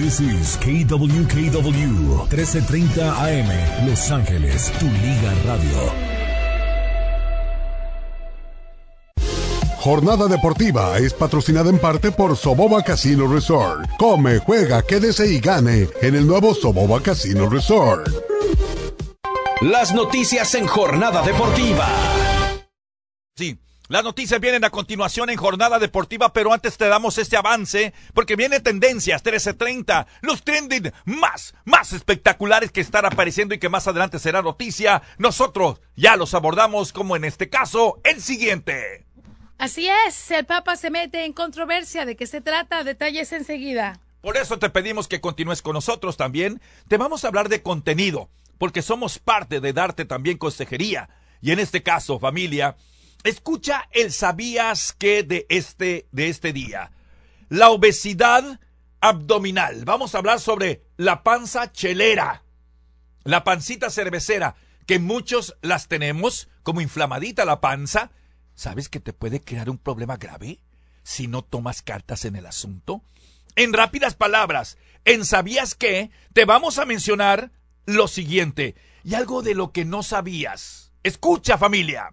This is KWKW 1330 AM Los Ángeles, tu liga radio. Jornada Deportiva es patrocinada en parte por Soboba Casino Resort. Come, juega, quédese y gane en el nuevo Soboba Casino Resort. Las noticias en Jornada Deportiva. Sí. Las noticias vienen a continuación en Jornada Deportiva, pero antes te damos este avance porque viene Tendencias 1330, los trending más, más espectaculares que están apareciendo y que más adelante será noticia. Nosotros ya los abordamos como en este caso el siguiente. Así es, el Papa se mete en controversia. ¿De qué se trata? Detalles enseguida. Por eso te pedimos que continúes con nosotros también. Te vamos a hablar de contenido, porque somos parte de darte también consejería. Y en este caso, familia, escucha el sabías que de este, de este día. La obesidad abdominal. Vamos a hablar sobre la panza chelera, la pancita cervecera, que muchos las tenemos como inflamadita la panza ¿Sabes que te puede crear un problema grave si no tomas cartas en el asunto? En rápidas palabras, en ¿sabías qué? Te vamos a mencionar lo siguiente y algo de lo que no sabías. Escucha familia.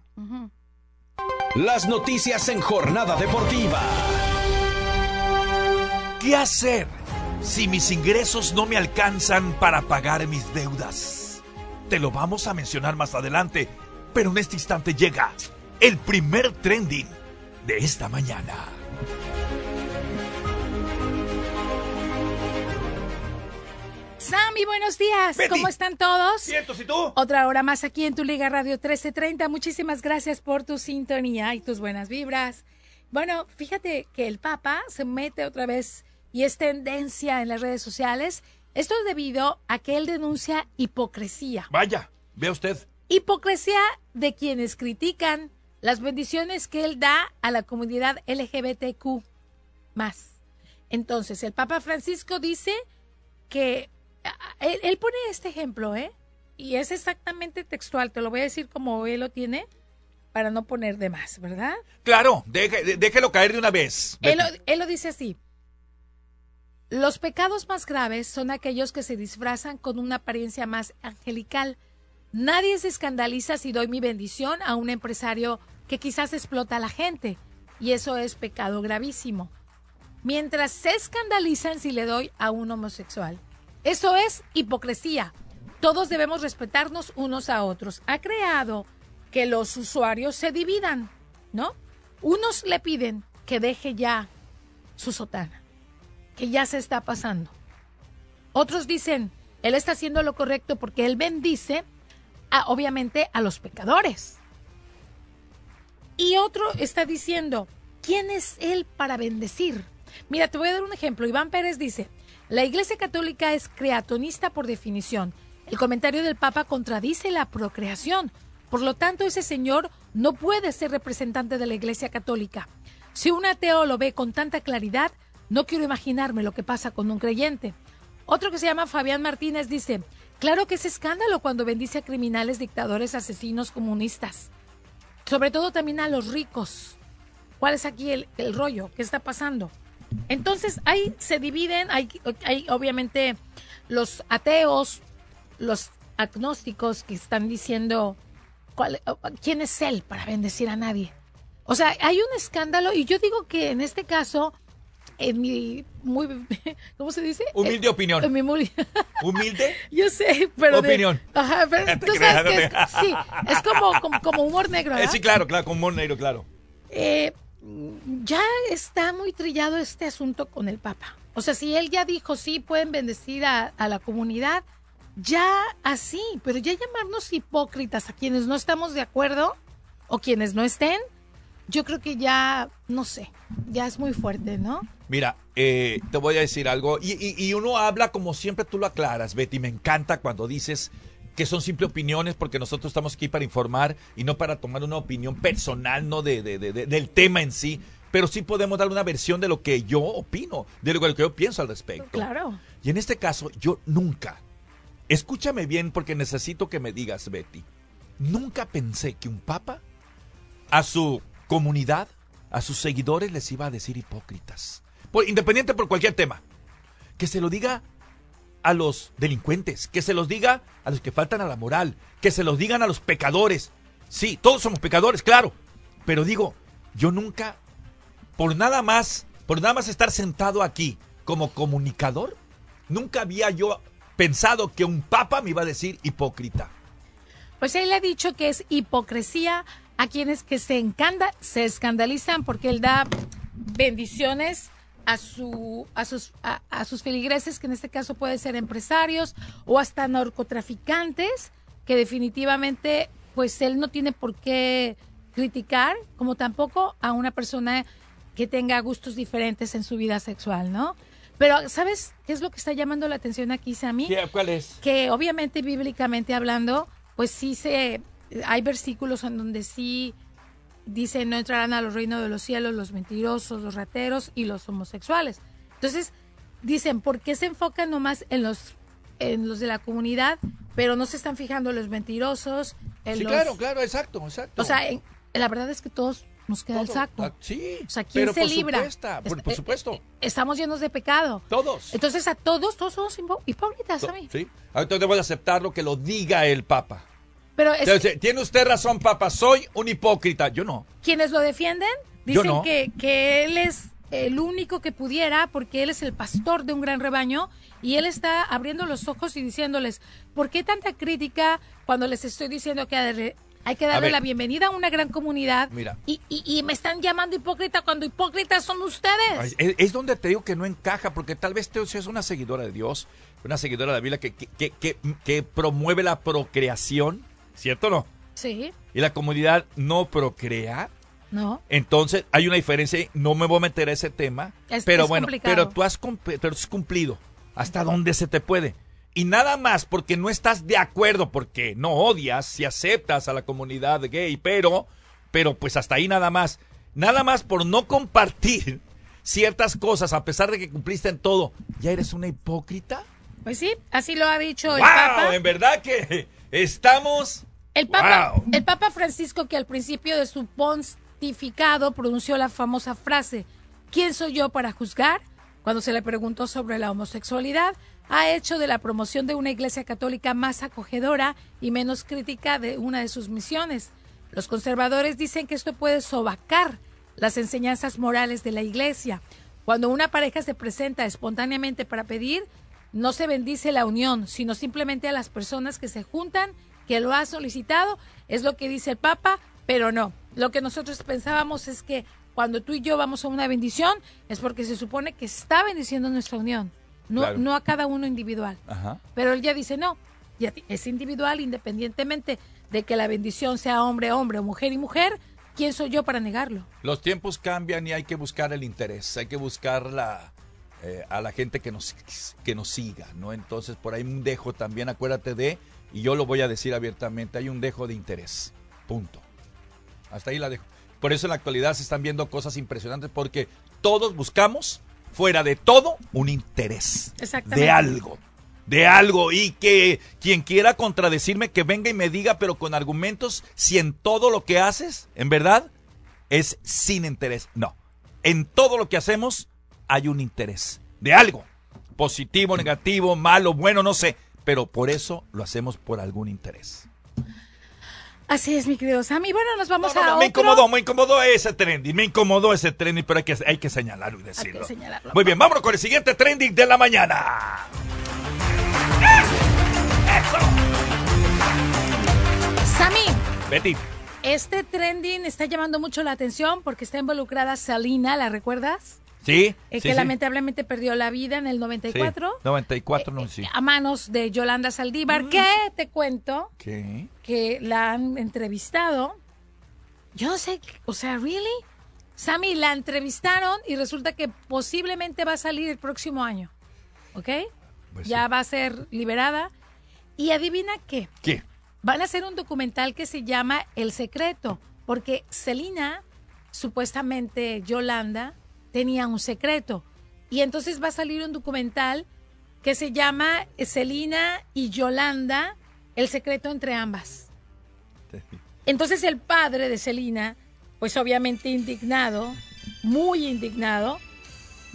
Las noticias en jornada deportiva. ¿Qué hacer si mis ingresos no me alcanzan para pagar mis deudas? Te lo vamos a mencionar más adelante, pero en este instante llega el primer trending de esta mañana. Sammy, buenos días. ¿Cómo están todos? ¿Cientos y tú? Otra hora más aquí en tu Liga Radio 1330. Muchísimas gracias por tu sintonía y tus buenas vibras. Bueno, fíjate que el Papa se mete otra vez y es tendencia en las redes sociales. Esto es debido a que él denuncia hipocresía. Vaya, vea usted. Hipocresía de quienes critican las bendiciones que él da a la comunidad LGBTQ más. Entonces, el Papa Francisco dice que él, pone este ejemplo, ¿eh? Y es exactamente textual, te lo voy a decir como él lo tiene para no poner de más, ¿verdad? Claro, déjelo caer de una vez. Él él lo dice así. Los pecados más graves son aquellos que se disfrazan con una apariencia más angelical Nadie se escandaliza si doy mi bendición a un empresario que quizás explota a la gente, y eso es pecado gravísimo. Mientras se escandalizan si le doy a un homosexual. Eso es hipocresía. Todos debemos respetarnos unos a otros. Ha creado que los usuarios se dividan, ¿no? Unos le piden que deje ya su sotana, que ya se está pasando. Otros dicen, él está haciendo lo correcto porque él bendice obviamente a los pecadores. Y otro está diciendo, ¿quién es él para bendecir? Mira, te voy a dar un ejemplo. Iván Pérez dice, la Iglesia Católica es creatonista por definición. El comentario del Papa contradice la procreación. Por lo tanto, ese señor no puede ser representante de la Iglesia Católica. Si un ateo lo ve con tanta claridad, no quiero imaginarme lo que pasa con un creyente. Otro que se llama Fabián Martínez dice, Claro que es escándalo cuando bendice a criminales, dictadores, asesinos, comunistas. Sobre todo también a los ricos. ¿Cuál es aquí el, rollo? ¿Qué está pasando? Entonces, ahí se dividen, hay, hay obviamente los ateos, los agnósticos que están diciendo cuál, quién es él para bendecir a nadie. O sea, hay un escándalo y yo digo que en este caso en mi muy ¿cómo se dice? Humilde opinión. Humilde. Yo sé, pero opinión. ajá, pero tú sabes que es, sí, es como, como, humor negro. Eh, sí, claro, claro, como humor negro, claro. Eh, ya está muy trillado este asunto con el Papa. O sea, si él ya dijo sí pueden bendecir a, la comunidad, ya así, pero ya llamarnos hipócritas a quienes no estamos de acuerdo o quienes no estén, yo creo que ya, no sé, ya es muy fuerte, ¿no? Mira, eh, te voy a decir algo, y, uno habla como siempre tú lo aclaras, Betty, me encanta cuando dices que son simples opiniones porque nosotros estamos aquí para informar y no para tomar una opinión personal, no de, del tema en sí, pero sí podemos dar una versión de lo que yo opino, de lo que yo pienso al respecto. Claro. Y en este caso, yo nunca, escúchame bien porque necesito que me digas, Betty, nunca pensé que un papa a su comunidad, a sus seguidores les iba a decir hipócritas independiente por cualquier tema. que se lo diga a los delincuentes, que se los diga a los que faltan a la moral, que se los digan a los pecadores. Sí, todos somos pecadores, claro, pero digo, yo nunca, por nada más, por nada más estar sentado aquí como comunicador, nunca había yo pensado que un papa me iba a decir hipócrita. Pues él ha dicho que es hipocresía a quienes que se encanda, se escandalizan porque él da bendiciones a, su, a, sus, a, sus feligreses, que en este caso pueden ser empresarios o hasta narcotraficantes, que definitivamente pues él no tiene por qué criticar, como tampoco a una persona que tenga gustos diferentes en su vida sexual, ¿no? Pero, ¿sabes qué es lo que está llamando la atención aquí, Sammy? ¿Cuál es? Que obviamente, bíblicamente hablando, pues sí se. Hay versículos en donde sí dice no entrarán a los reinos de los cielos los mentirosos, los rateros y los homosexuales. Entonces, dicen, ¿por qué se enfocan nomás en los en los de la comunidad, pero no se están fijando en los mentirosos? En sí, los... claro, claro, exacto, exacto. O sea, la verdad es que todos nos queda el saco. Ah, sí. O sea, ¿quién se libra? por, por, supuesto. Eh, estamos llenos de pecado. Todos. Entonces, a todos, todos somos hipócritas, ¿sabes? Sí. Ahorita debo de aceptar lo que lo diga el Papa. Pero Tiene usted razón, Papa. Soy un hipócrita. Yo no. Quienes lo defienden dicen que, que él es el único que pudiera, porque él es el pastor de un gran rebaño y él está abriendo los ojos y diciéndoles, ¿por qué tanta crítica cuando les estoy diciendo que hay que darle la bienvenida a una gran comunidad. Mira. Y, y, me están llamando hipócrita cuando hipócritas son ustedes. Es, donde te digo que no encaja, porque tal vez tú seas una seguidora de Dios, una seguidora de la Biblia que, que, que, que promueve la procreación, ¿cierto o no? Sí. Y la comunidad no procrea. No. Entonces hay una diferencia, no me voy a meter a ese tema, pero bueno, pero tú has, pero has cumplido hasta donde se te puede. Y nada más porque no estás de acuerdo, porque no odias si aceptas a la comunidad gay, pero, pero pues hasta ahí nada más. Nada más por no compartir ciertas cosas, a pesar de que cumpliste en todo, ¿ya eres una hipócrita? Pues sí, así lo ha dicho el Papa. En verdad que estamos. El Papa, el Papa Francisco, que al principio de su pontificado pronunció la famosa frase: ¿Quién soy yo para juzgar? Cuando se le preguntó sobre la homosexualidad, ha hecho de la promoción de una iglesia católica más acogedora y menos crítica de una de sus misiones. Los conservadores dicen que esto puede sobacar las enseñanzas morales de la iglesia. Cuando una pareja se presenta espontáneamente para pedir, no se bendice la unión, sino simplemente a las personas que se juntan, que lo ha solicitado, es lo que dice el Papa, pero no. Lo que nosotros pensábamos es que cuando tú y yo vamos a una bendición es porque se supone que está bendiciendo nuestra unión no, no a cada uno individual. Pero él ya dice, no, ya es individual independientemente de que la bendición sea hombre, hombre o mujer y mujer. ¿Quién soy yo para negarlo? Los tiempos cambian y hay que buscar el interés, hay que buscar la, eh, a la gente que nos, que nos siga, ¿no? Entonces por ahí un dejo también, acuérdate de, y yo lo voy a decir abiertamente, hay un dejo de interés, punto. Hasta ahí la dejo. Por eso en la actualidad se están viendo cosas impresionantes porque todos buscamos fuera de todo, un interés de algo. De algo y que quien quiera contradecirme que venga y me diga, pero con argumentos, si en todo lo que haces, en verdad, es sin interés. No, en todo lo que hacemos hay un interés de algo. Positivo, negativo, malo, bueno, no sé. Pero por eso lo hacemos por algún interés. Así es, mi querido Sammy. Bueno, nos vamos a. No, me incomodó, me incomodó ese trending. Me incomodó ese trending, pero hay que, hay que señalarlo y decirlo. Hay que señalarlo. Muy bien, vámonos con el siguiente trending de la mañana. ¡Eso! Sammy. Betty. Este trending está llamando mucho la atención porque está involucrada Salina, ¿la recuerdas? Sí. Eh, que lamentablemente perdió la vida en el 94. 94, no, sí. A manos de Yolanda Saldívar, mm. que te cuento ¿Qué? que la han entrevistado. Yo no sé, o sea, ¿really? Sammy, la entrevistaron y resulta que posiblemente va a salir el próximo año. ¿Ok? Pues ya va a ser liberada. Y adivina qué. ¿Qué? Van a hacer un documental que se llama El Secreto, porque Celina, supuestamente Yolanda, tenía un secreto. Y entonces va a salir un documental que se llama Celina y Yolanda, el secreto entre ambas. Entonces el padre de Celina, pues obviamente indignado, muy indignado,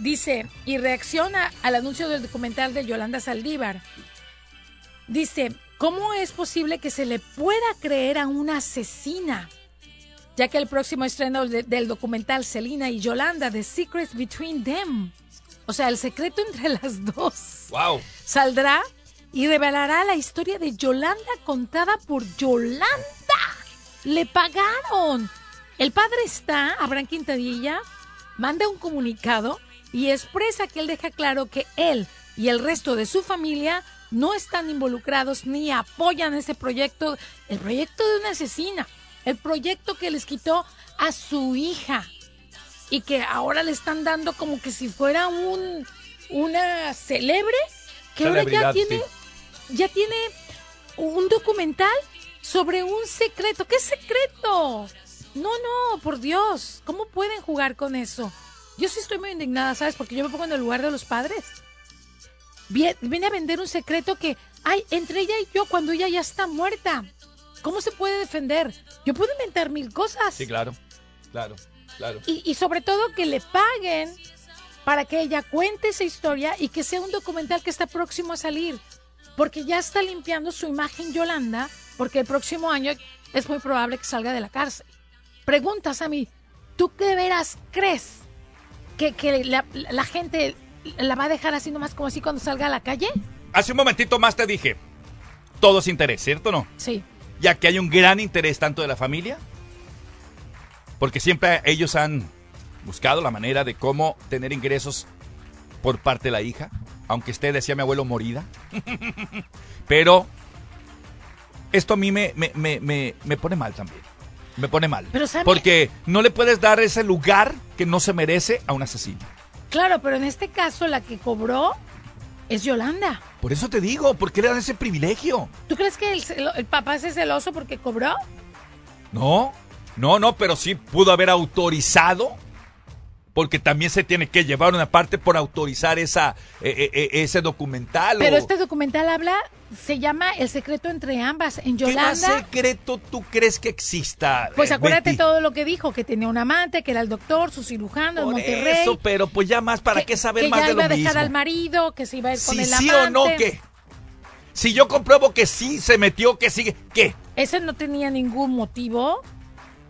Dice, y reacciona al anuncio del documental de Yolanda Saldívar. Dice, ¿cómo es posible que se le pueda creer a una asesina? Ya que el próximo estreno de- del documental Selina y Yolanda, The Secrets Between Them, o sea, el secreto entre las dos, Wow. saldrá y revelará la historia de Yolanda contada por Yolanda. Le pagaron. El padre está, Abraham Quintadilla, manda un comunicado y expresa que él deja claro que él y el resto de su familia no están involucrados ni apoyan ese proyecto, el proyecto de una asesina, el proyecto que les quitó a su hija y que ahora le están dando como que si fuera un una celebre que ahora ya tiene ya tiene un documental sobre un secreto. ¿Qué secreto? No, no, por Dios. ¿Cómo pueden jugar con eso? Yo sí estoy muy indignada, ¿sabes? Porque yo me pongo en el lugar de los padres. Vie- Viene a vender un secreto que hay entre ella y yo cuando ella ya está muerta. ¿Cómo se puede defender? Yo puedo inventar mil cosas. Sí, claro. Claro, claro. Y, y sobre todo que le paguen para que ella cuente esa historia y que sea un documental que está próximo a salir. Porque ya está limpiando su imagen Yolanda, porque el próximo año es muy probable que salga de la cárcel. Preguntas a mí, ¿tú qué veras crees que, que la, la gente la va a dejar así nomás como así cuando salga a la calle? Hace un momentito más te dije, todo es interés, ¿cierto o no? Sí. Ya que hay un gran interés tanto de la familia, porque siempre ellos han buscado la manera de cómo tener ingresos por parte de la hija, aunque esté, decía mi abuelo, morida. Pero esto a mí me, me, me, me, me pone mal también. Me pone mal. Pero, ¿sabe? Porque no le puedes dar ese lugar que no se merece a un asesino. Claro, pero en este caso la que cobró es Yolanda. Por eso te digo, ¿por qué le dan ese privilegio? ¿Tú crees que el, el papá es celoso porque cobró? No, no, no, pero sí pudo haber autorizado, porque también se tiene que llevar una parte por autorizar esa, eh, eh, eh, ese documental. Pero o- este documental habla, se llama El secreto entre ambas. En ¿Qué más Yolanda, secreto tú crees que exista? pues eh, acuérdate Betty? todo lo que dijo, que tenía un amante, que era el doctor, su cirujano en Monterrey. eso, pero pues ya más, ¿para que- qué saber que más ya de iba lo a dejar mismo? al marido, que se iba a ir con Si el sí amante. o no, ¿qué? Si yo compruebo que sí se metió, que sigue, ¿qué? Ese no tenía ningún motivo.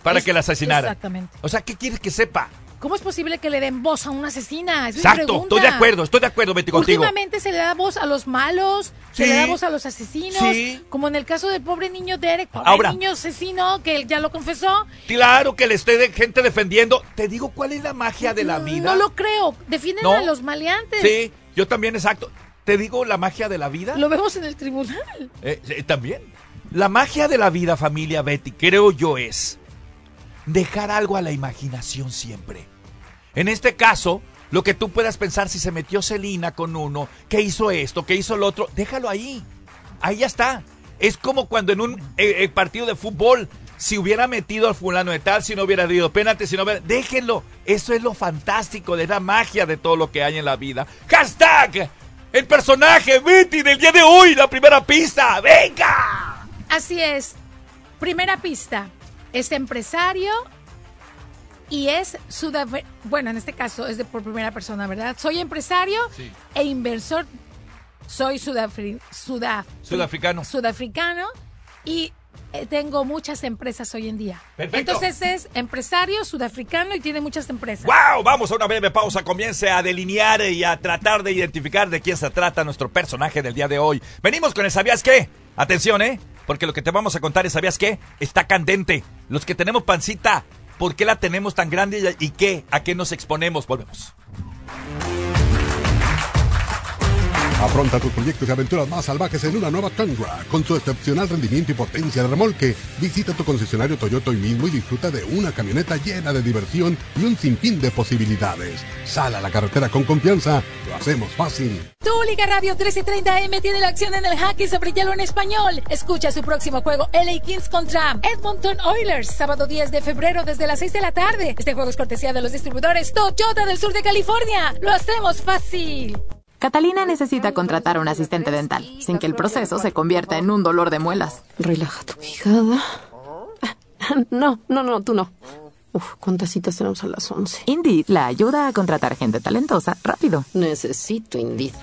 Para Es- que la asesinara. Exactamente. O sea, ¿qué quieres que sepa? ¿Cómo es posible que le den voz a una asesina? Es Exacto, estoy de acuerdo, estoy de acuerdo, Betty, contigo. Últimamente se le da voz a los malos, se le da voz a los asesinos, Sí. como en el caso del pobre niño Derek, pobre Ahora. niño asesino que él ya lo confesó. Claro que le esté de gente defendiendo. Te digo, ¿cuál es la magia de la vida? No lo creo. Defienden ¿No? a los maleantes. Sí, yo también, exacto. Te digo la magia de la vida. Lo vemos en el tribunal. Eh, eh, también. La magia de la vida, familia Betty, creo yo es dejar algo a la imaginación siempre. En este caso, lo que tú puedas pensar si se metió Celina con uno, que hizo esto, que hizo lo otro, déjalo ahí. Ahí ya está. Es como cuando en un eh, eh, partido de fútbol, si hubiera metido al fulano de tal, si no hubiera dado penalti, si no hubiera... Déjenlo. Eso es lo fantástico de la magia de todo lo que hay en la vida. Hashtag. El personaje Betty del día de hoy, la primera pista. ¡Venga! Así es. Primera pista. Es empresario y es sudafricano. Bueno, en este caso es de por primera persona, ¿verdad? Soy empresario Sí. e inversor. Soy sudafri- suda- Sudafricano. sudafricano y eh, tengo muchas empresas hoy en día. Perfecto. Entonces es empresario sudafricano y tiene muchas empresas. ¡Wow! Vamos a una breve pausa. Comience a delinear y a tratar de identificar de quién se trata nuestro personaje del día de hoy. Venimos con el ¿Sabías qué? Atención, ¿eh? Porque lo que te vamos a contar es ¿Sabías qué? Está candente. Los que tenemos pancita, ¿por qué la tenemos tan grande y qué? ¿A qué nos exponemos? Volvemos. Afronta tus proyectos y aventuras más salvajes en una nueva Tundra. Con su excepcional rendimiento y potencia de remolque, visita tu concesionario Toyota hoy mismo y disfruta de una camioneta llena de diversión y un sinfín de posibilidades. Sal a la carretera con confianza, lo hacemos fácil. Tu Liga Radio 1330M tiene la acción en el hockey sobre hielo en español. Escucha su próximo juego LA Kings contra Edmonton Oilers, sábado 10 de febrero desde las 6 de la tarde. Este juego es cortesía de los distribuidores Toyota del sur de California. Lo hacemos fácil. Catalina necesita contratar a un asistente dental, sin que el proceso se convierta en un dolor de muelas. Relaja tu quijada. No, no, no, tú no. Uf, ¿cuántas citas tenemos a las 11? Indeed la ayuda a contratar gente talentosa rápido. Necesito Indeed.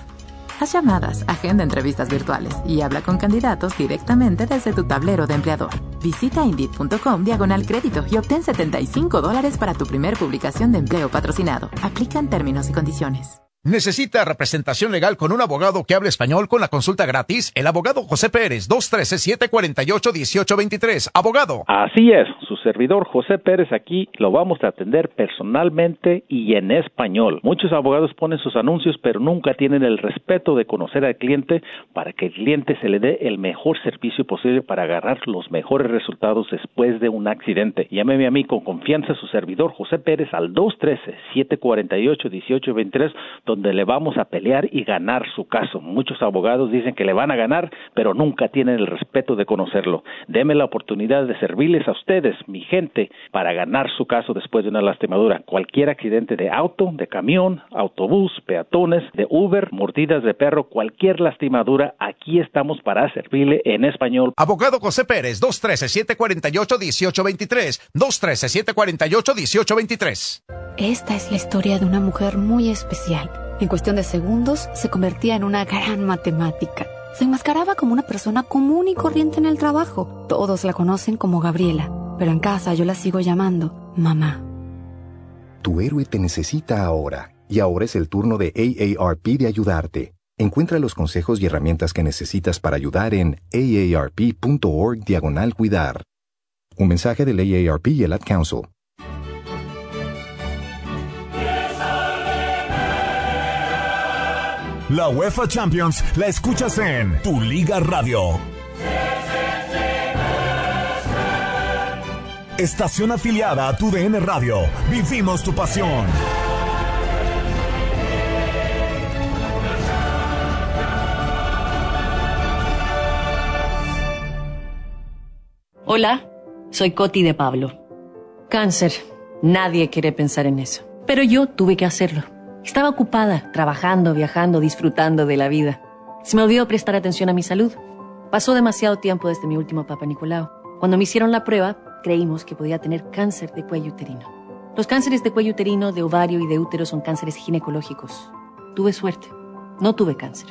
Haz llamadas, agenda entrevistas virtuales y habla con candidatos directamente desde tu tablero de empleador. Visita Indeed.com diagonal crédito y obtén 75 dólares para tu primer publicación de empleo patrocinado. Aplican términos y condiciones. ¿Necesita representación legal con un abogado que hable español con la consulta gratis? El abogado José Pérez, 213-748-1823. Abogado. Así es, su servidor José Pérez aquí lo vamos a atender personalmente y en español. Muchos abogados ponen sus anuncios pero nunca tienen el respeto de conocer al cliente para que el cliente se le dé el mejor servicio posible para agarrar los mejores resultados después de un accidente. Llámeme a mí con confianza su servidor José Pérez al 213-748-1823 donde le vamos a pelear y ganar su caso. Muchos abogados dicen que le van a ganar, pero nunca tienen el respeto de conocerlo. Deme la oportunidad de servirles a ustedes, mi gente, para ganar su caso después de una lastimadura. Cualquier accidente de auto, de camión, autobús, peatones, de Uber, mordidas de perro, cualquier lastimadura, aquí estamos para servirle en español. Abogado José Pérez, 213-748-1823. 213-748-1823. Esta es la historia de una mujer muy especial. En cuestión de segundos, se convertía en una gran matemática. Se enmascaraba como una persona común y corriente en el trabajo. Todos la conocen como Gabriela, pero en casa yo la sigo llamando mamá. Tu héroe te necesita ahora, y ahora es el turno de AARP de ayudarte. Encuentra los consejos y herramientas que necesitas para ayudar en aarp.org diagonal cuidar. Un mensaje del AARP y el Ad Council. La UEFA Champions la escuchas en Tu Liga Radio. Estación afiliada a Tu DN Radio. Vivimos tu pasión. Hola, soy Coti de Pablo. Cáncer. Nadie quiere pensar en eso. Pero yo tuve que hacerlo. Estaba ocupada, trabajando, viajando, disfrutando de la vida. Se me olvidó prestar atención a mi salud. Pasó demasiado tiempo desde mi último Papa Nicolau. Cuando me hicieron la prueba, creímos que podía tener cáncer de cuello uterino. Los cánceres de cuello uterino, de ovario y de útero son cánceres ginecológicos. Tuve suerte. No tuve cáncer.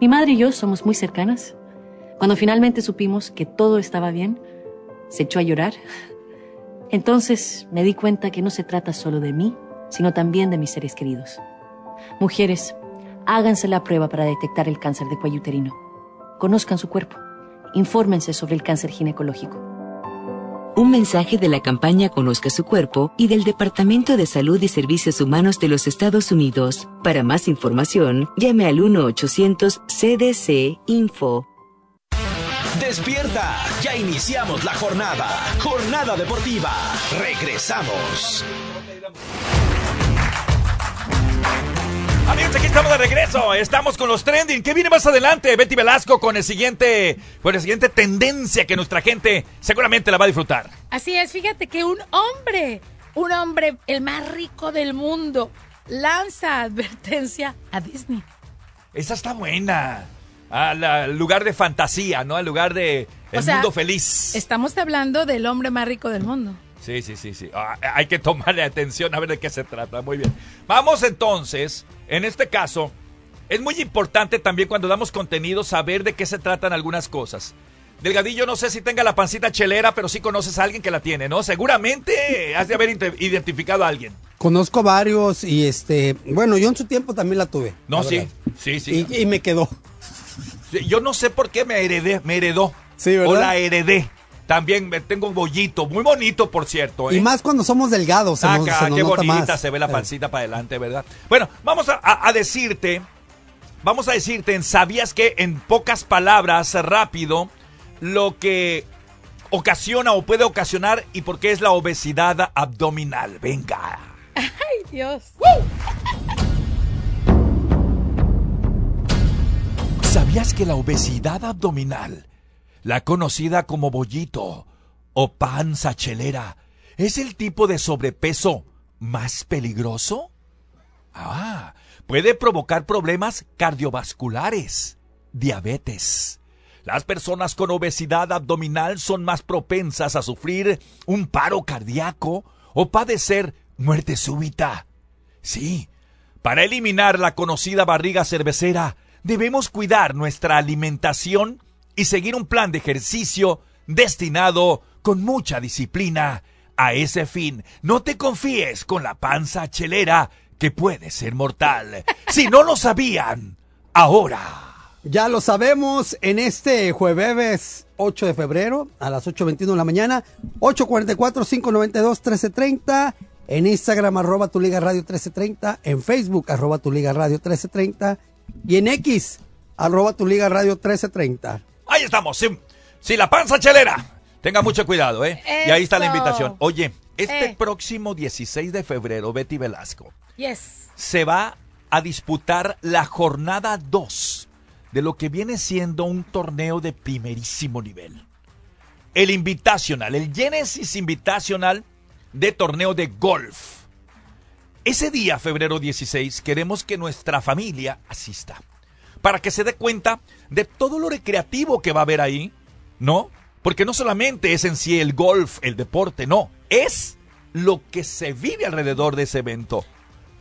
Mi madre y yo somos muy cercanas. Cuando finalmente supimos que todo estaba bien, se echó a llorar. Entonces me di cuenta que no se trata solo de mí, sino también de mis seres queridos. Mujeres, háganse la prueba para detectar el cáncer de cuello uterino. Conozcan su cuerpo. Infórmense sobre el cáncer ginecológico. Un mensaje de la campaña Conozca su cuerpo y del Departamento de Salud y Servicios Humanos de los Estados Unidos. Para más información, llame al 1-800-CDC-INFO. Despierta, ya iniciamos la jornada. Jornada deportiva. Regresamos. Amigos, aquí estamos de regreso. Estamos con los trending. ¿Qué viene más adelante? Betty Velasco con el siguiente, con la siguiente tendencia que nuestra gente seguramente la va a disfrutar. Así es, fíjate que un hombre, un hombre, el más rico del mundo, lanza advertencia a Disney. Esa está buena. Al lugar de fantasía, ¿no? Al lugar de el O sea, mundo feliz. Estamos hablando del hombre más rico del mundo. Sí, sí, sí, sí. Ah, hay que tomarle atención a ver de qué se trata. Muy bien. Vamos entonces, en este caso, es muy importante también cuando damos contenido saber de qué se tratan algunas cosas. Delgadillo, no sé si tenga la pancita chelera, pero sí conoces a alguien que la tiene, ¿no? Seguramente has de haber identificado a alguien. Conozco varios y este, bueno, yo en su tiempo también la tuve. No, la sí, sí, sí. Y, y me quedó. Sí, Yo no sé por qué me heredé, me heredó. Sí, ¿verdad? O la heredé. También me tengo un bollito, muy bonito, por cierto. ¿eh? Y más cuando somos delgados, se nos, Acá, se nos qué nota bonita más. se ve la Eh. pancita para adelante, ¿verdad? Bueno, vamos a, a- a decirte, vamos a decirte, en ¿sabías que en pocas palabras, rápido, lo que ocasiona o puede ocasionar y por qué es la obesidad abdominal? Venga. Ay, Dios. ¿Sabías que la obesidad abdominal, la conocida como bollito o panza chelera, es el tipo de sobrepeso más peligroso? Ah, puede provocar problemas cardiovasculares, diabetes. Las personas con obesidad abdominal son más propensas a sufrir un paro cardíaco o padecer muerte súbita. Sí, para eliminar la conocida barriga cervecera, debemos cuidar nuestra alimentación y seguir un plan de ejercicio destinado con mucha disciplina a ese fin. No te confíes con la panza chelera que puede ser mortal. Si no lo sabían, ahora. Ya lo sabemos en este jueves 8 de febrero a las 8.21 de la mañana, 844-592-1330, en Instagram arroba tu liga radio 1330, en Facebook arroba tu liga radio 1330 y en X arroba tu liga radio 1330. Ahí estamos, sí, sí, la panza chelera. Tenga mucho cuidado, ¿eh? Y ahí está la invitación. Oye, este Eh. próximo 16 de febrero, Betty Velasco, Yes. se va a disputar la jornada 2 de lo que viene siendo un torneo de primerísimo nivel. El Invitational, el Genesis Invitational de torneo de golf. Ese día, febrero 16, queremos que nuestra familia asista. Para que se dé cuenta de todo lo recreativo que va a haber ahí, ¿no? Porque no solamente es en sí el golf, el deporte, no. Es lo que se vive alrededor de ese evento.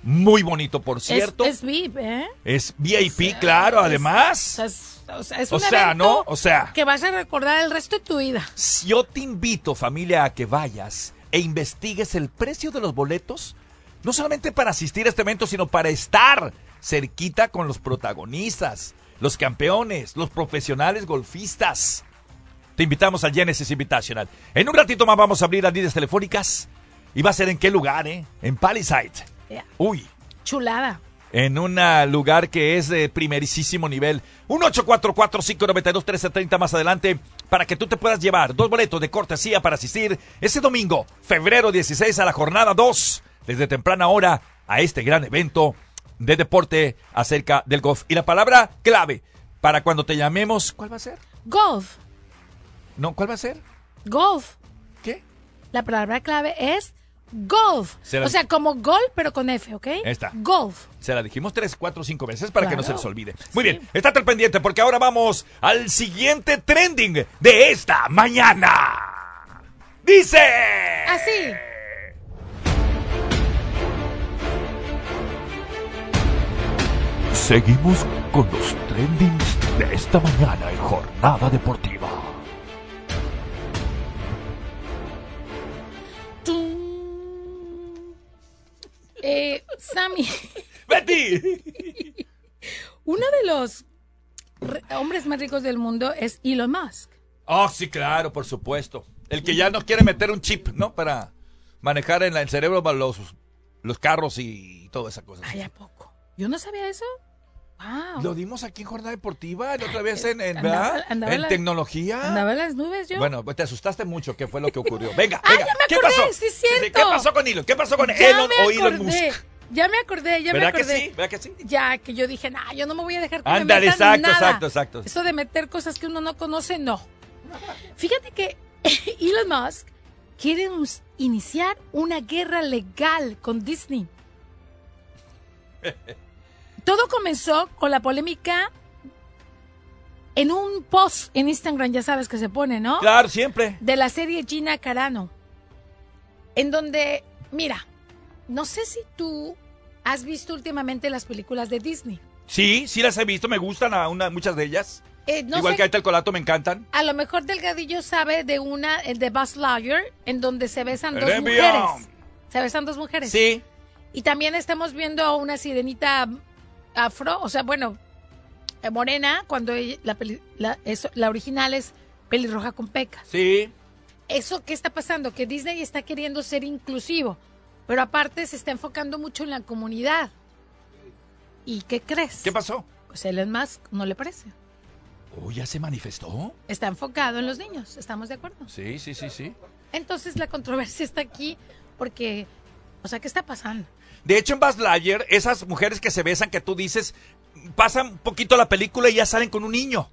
Muy bonito, por cierto. Es, es VIP, ¿eh? Es VIP, claro, además. Es, o sea, es O un sea, evento ¿no? O sea. Que vas a recordar el resto de tu vida. Yo te invito, familia, a que vayas e investigues el precio de los boletos, no solamente para asistir a este evento, sino para estar cerquita con los protagonistas, los campeones, los profesionales golfistas. Te invitamos al Genesis Invitational. En un ratito más vamos a abrir las líneas telefónicas. ¿Y va a ser en qué lugar, eh? En Palisade. Uy, Chulada. en un ah, lugar que es de primerísimo nivel. Un 844-592-1330 más adelante para que tú te puedas llevar dos boletos de cortesía para asistir ese domingo, febrero 16 a la jornada 2, desde temprana hora a este gran evento de deporte acerca del golf. Y la palabra clave para cuando te llamemos, ¿cuál va a ser? Golf. No, ¿cuál va a ser? Golf. ¿Qué? La palabra clave es golf. Se la- O sea, como gol, pero con F, ¿ok? Ahí está. Golf. Se la dijimos tres, cuatro, cinco veces para que no se les olvide. Muy bien, estate al pendiente porque ahora vamos al siguiente trending de esta mañana. Dice... Así. Seguimos con los trendings de esta mañana en Jornada Deportiva. Eh, Sammy. ¡Betty! Uno de los re- hombres más ricos del mundo es Elon Musk. Oh, sí, claro, por supuesto. El que ya no quiere meter un chip, ¿no? Para manejar en el cerebro los, los carros y toda esa cosa. Ay, ¿a poco? Yo no sabía eso. Wow. Lo dimos aquí en Jornada Deportiva, la otra vez en, en, Andaba- ¿verdad? andaba en la- tecnología. Andaba en las nubes yo. Bueno, pues te asustaste mucho. ¿Qué fue lo que ocurrió? Venga, Ah, venga. ya me ¿Qué acordé, pasó? sí. ¿Qué pasó con Elon? ¿Qué pasó con Ya Elon o Elon. Musk? Ya me acordé, ya me ¿Verdad que acordé. sí? ¿Verdad que sí? Ya, que yo dije, nah, yo no me voy a dejar que Ándale, me metan exacto, nada. exacto, exacto. Eso de meter cosas que uno no conoce, no. Fíjate que Elon Musk quiere iniciar una guerra legal con Disney. Todo comenzó con la polémica en un post en Instagram, ya sabes que se pone, ¿no? Claro, siempre. de la serie Gina Carano, en donde, mira, no sé si tú has visto últimamente las películas de Disney. Sí, sí las he visto, me gustan a una, muchas de ellas. Eh, no Igual sé, que ahorita el colato me encantan. a lo mejor Delgadillo sabe de una, el de Buzz Lightyear, en donde se besan dos El mujeres. envión. Se besan dos mujeres. Sí. Y también estamos viendo a una sirenita afro, o sea, bueno, eh, morena, cuando ella- la, peli- la, eso- la original es pelirroja con pecas. Sí. ¿Eso qué está pasando? Que Disney está queriendo ser inclusivo, pero aparte se está enfocando mucho en la comunidad. ¿Y qué crees? ¿Qué pasó? Pues Elon Musk no le parece. Oh, ¿ya se manifestó? Está enfocado en los niños, ¿estamos de acuerdo? Sí, sí, sí, sí. Entonces la controversia está aquí porque, o sea, ¿qué está pasando? De hecho, en Buzz Lightyear, esas mujeres que se besan, que tú dices, pasan un poquito la película y ya salen con un niño.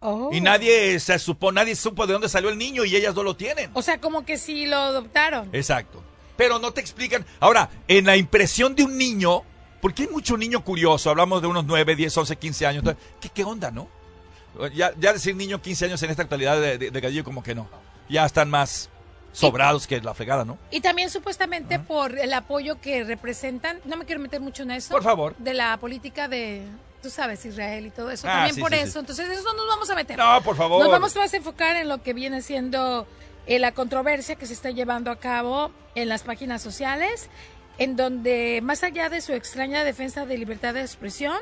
Oh. Y nadie se supo, nadie supo de dónde salió el niño y ellas no lo tienen. O sea, como que si lo adoptaron. Exacto. Pero no te explican. Ahora, en la impresión de un niño, porque hay mucho niño curioso, hablamos de unos 9, 10, 11, 15 años. ¿Qué, qué onda, no? Ya, ya decir niño 15 años en esta actualidad de, de, como que no. Ya están más sobrados que es la fregada, ¿no? Y también supuestamente por el apoyo que representan, no me quiero meter mucho en eso. Por favor. De la política de, tú sabes, Israel y todo eso. Ah, también sí, por sí, eso. sí. Entonces, eso no nos vamos a meter. No, por favor. Nos vamos más a enfocar en lo que viene siendo eh, la controversia que se está llevando a cabo en las páginas sociales, en donde, más allá de su extraña defensa de libertad de expresión,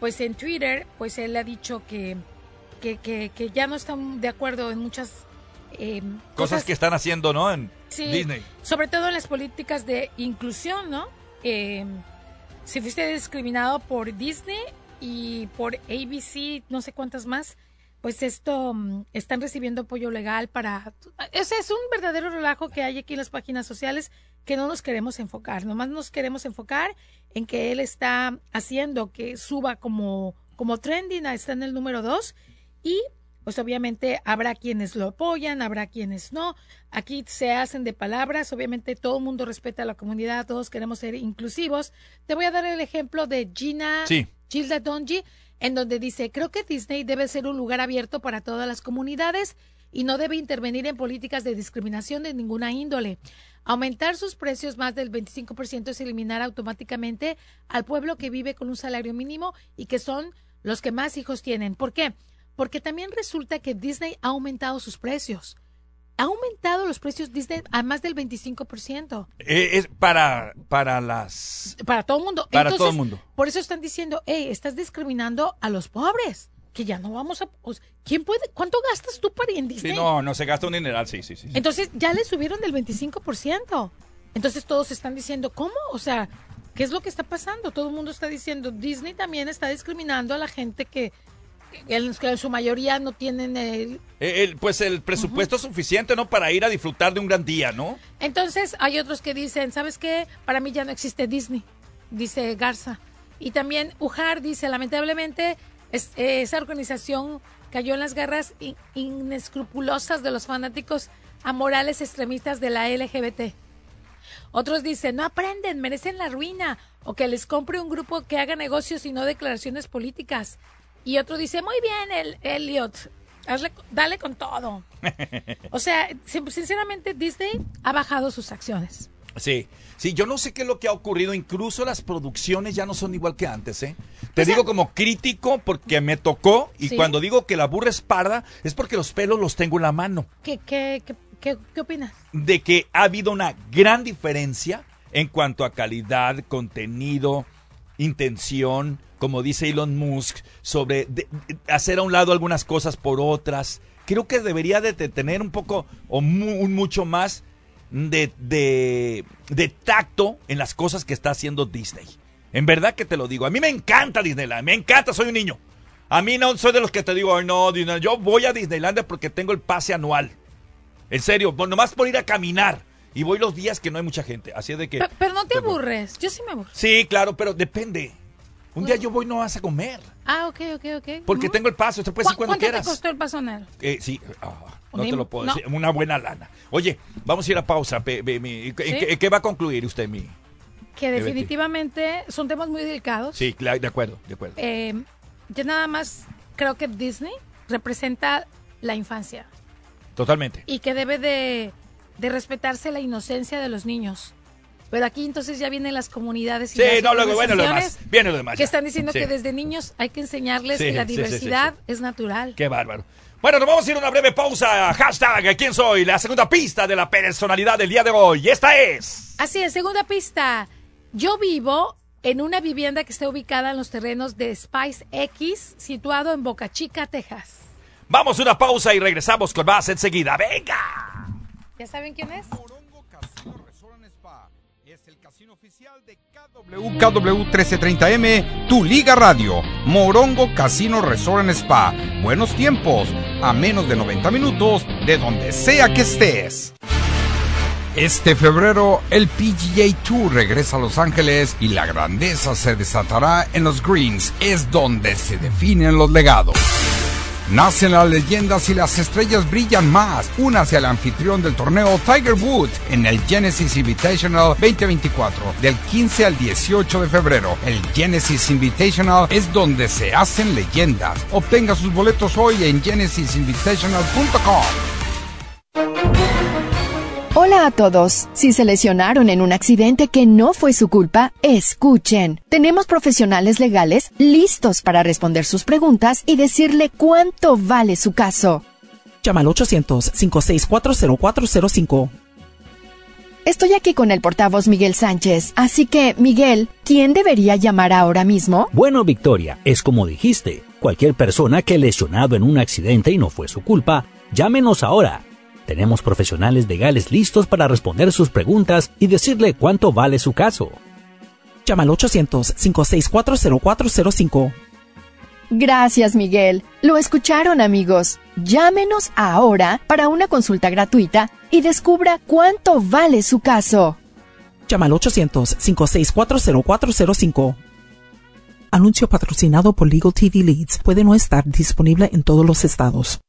pues en Twitter, pues él ha dicho que, que, que, que ya no están de acuerdo en muchas eh, Cosas que están haciendo, ¿no? En Sí, Disney. sobre todo en las políticas de inclusión, ¿no? Eh, si fuiste discriminado por Disney y por ABC, no sé cuántas más, pues esto mm, están recibiendo apoyo legal para... Ese es un verdadero relajo que hay aquí en las páginas sociales que no nos queremos enfocar, nomás nos queremos enfocar en que él está haciendo que suba como, como trending, está en el número dos y pues obviamente habrá quienes lo apoyan, habrá quienes no. Aquí se hacen de palabras, obviamente todo el mundo respeta a la comunidad, todos queremos ser inclusivos. Te voy a dar el ejemplo de Gina Sí. Gilda Donji, en donde dice, creo que Disney debe ser un lugar abierto para todas las comunidades y no debe intervenir en políticas de discriminación de ninguna índole. Aumentar sus precios más del 25% es eliminar automáticamente al pueblo que vive con un salario mínimo y que son los que más hijos tienen. ¿Por qué? Porque también resulta que Disney ha aumentado sus precios. Ha aumentado los precios Disney a más del 25%. Eh, es para, para las... Para todo el mundo. Para Entonces, todo el mundo. Por eso están diciendo, hey, estás discriminando a los pobres. Que ya no vamos a... ¿Quién puede? ¿Cuánto gastas tú para ir en Disney? Sí, no, no se gasta un dineral, sí, sí, sí. Entonces ya le subieron del 25%. Entonces todos están diciendo, ¿cómo? O sea, ¿qué es lo que está pasando? Todo el mundo está diciendo, Disney también está discriminando a la gente que, en, que en su mayoría no tienen el... Eh, el- pues el presupuesto es suficiente, ¿no? Para ir a disfrutar de un gran día, ¿no? Entonces hay otros que dicen, ¿sabes qué? Para mí ya no existe Disney, dice Garza. Y también Ujar dice, lamentablemente, es- eh, esa organización cayó en las garras in- inescrupulosas de los fanáticos amorales extremistas de la LGBT. Otros dicen, no aprenden, merecen la ruina, o que les compre un grupo que haga negocios y no declaraciones políticas. Y otro dice, muy bien, el Elliot, hazle- dale con todo. O sea, sin- sinceramente Disney ha bajado sus acciones. Sí, sí, yo no sé qué es lo que ha ocurrido, incluso las producciones ya no son igual que antes, ¿eh? Te Pues, digo como crítico porque me tocó y Sí. cuando digo que la burra es parda es porque los pelos los tengo en la mano. ¿Qué, qué, qué, qué, qué opinas? de que ha habido una gran diferencia en cuanto a calidad, contenido, intención, como dice Elon Musk, sobre de- hacer a un lado algunas cosas por otras. Creo que debería de te- tener un poco o mu- mucho más de, de, de tacto en las cosas que está haciendo Disney. En verdad que te lo digo. A mí me encanta Disneyland, me encanta, soy un niño. A mí no soy de los que te digo, "Ay, no, Disney, yo voy a Disneylandia porque tengo el pase anual. En serio, nomás por ir a caminar. Y voy los días que no hay mucha gente. Así es de que. Pe- Pero no te aburres, yo sí me aburro. Sí, claro, pero depende. Un día yo voy no vas a comer. Ah, ok, ok, ok. Porque tengo el paso. Usted puede ¿Cu- decir cuando ¿Cuánto quieras. te costó el pasonero? Eh, sí, ah, no te lo puedo no. decir. Una buena lana. Oye, vamos a ir a pausa. pe- pe- mi- ¿en Sí. qué- va a concluir usted, mi? Que Betty. definitivamente son temas muy delicados. Sí, de acuerdo, de acuerdo. Eh, yo nada más creo que Disney representa la infancia Totalmente. y que debe de, de respetarse la inocencia de los niños. Pero aquí entonces ya vienen las comunidades y Sí, las no, luego, bueno, lo demás. Viene lo demás. que están diciendo Sí. que desde niños hay que enseñarles Sí, que la diversidad es natural. Qué bárbaro. Bueno, nos vamos a ir a una breve pausa. Hashtag ¿Quién soy? La segunda pista de la personalidad del día de hoy. Esta es. Así es, segunda pista. Yo vivo en una vivienda que está ubicada en los terrenos de Spice X, situado en Boca Chica, Texas. Vamos a una pausa y regresamos con más enseguida. ¡Venga! ¿Ya saben quién es? WKW1330M, Tu Liga Radio, Morongo Casino Resort and Spa. Buenos tiempos, a menos de 90 minutos, de donde sea que estés. Este febrero, el PGA Tour regresa a Los Ángeles y la grandeza se desatará en los Greens, es donde se definen los legados. Nacen las leyendas y las estrellas brillan más. Únase al anfitrión del torneo Tiger Woods en el Genesis Invitational 2024 del 15 al 18 de febrero. El Genesis Invitational es donde se hacen leyendas. Obtenga sus boletos hoy en genesisinvitational.com. Hola a todos. Si se lesionaron en un accidente que no fue su culpa, escuchen. Tenemos profesionales legales listos para responder sus preguntas y decirle cuánto vale su caso. Llama al 800-564-0405. Estoy aquí con el portavoz Miguel Sánchez, así que, Miguel, ¿quién debería llamar ahora mismo? Bueno, Victoria, es como dijiste. Cualquier persona que lesionado en un accidente y no fue su culpa, llámenos ahora. Tenemos profesionales legales listos para responder sus preguntas y decirle cuánto vale su caso. Llama al 800-564-0405. Gracias, Miguel. Lo escucharon, amigos. Llámenos ahora para una consulta gratuita y descubra cuánto vale su caso. Llama al 800-564-0405. Anuncio patrocinado por Legal TV Leads. Puede no estar disponible en todos los estados.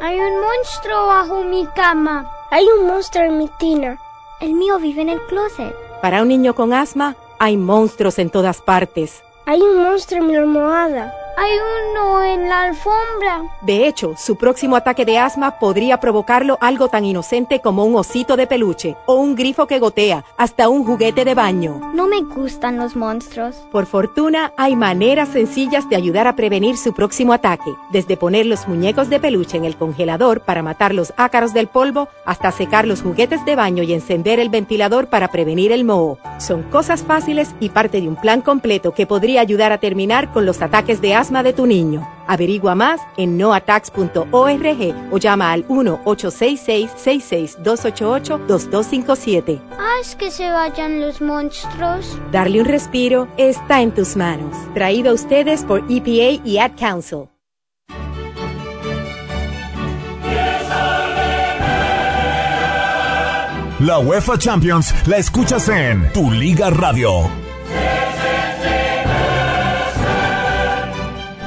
Hay un monstruo bajo mi cama. Hay un monstruo en mi tina. El mío vive en el closet. Para un niño con asma, hay monstruos en todas partes. Hay un monstruo en mi almohada. Hay uno en la alfombra. De hecho, su próximo ataque de asma podría provocarlo algo tan inocente como un osito de peluche, o un grifo que gotea, hasta un juguete de baño. No me gustan los monstruos. Por fortuna, hay maneras sencillas de ayudar a prevenir su próximo ataque, desde poner los muñecos de peluche en el congelador para matar los ácaros del polvo, hasta secar los juguetes de baño y encender el ventilador para prevenir el moho. Son cosas fáciles y parte de un plan completo que podría ayudar a terminar con los ataques de asma de tu niño. Averigua más en noattacks.org o llama al 1-866-66-288-2257. Haz que se vayan los monstruos. Darle un respiro está en tus manos. Traído a ustedes por EPA y Ad Council. La UEFA Champions la escuchas en Tu Liga Radio.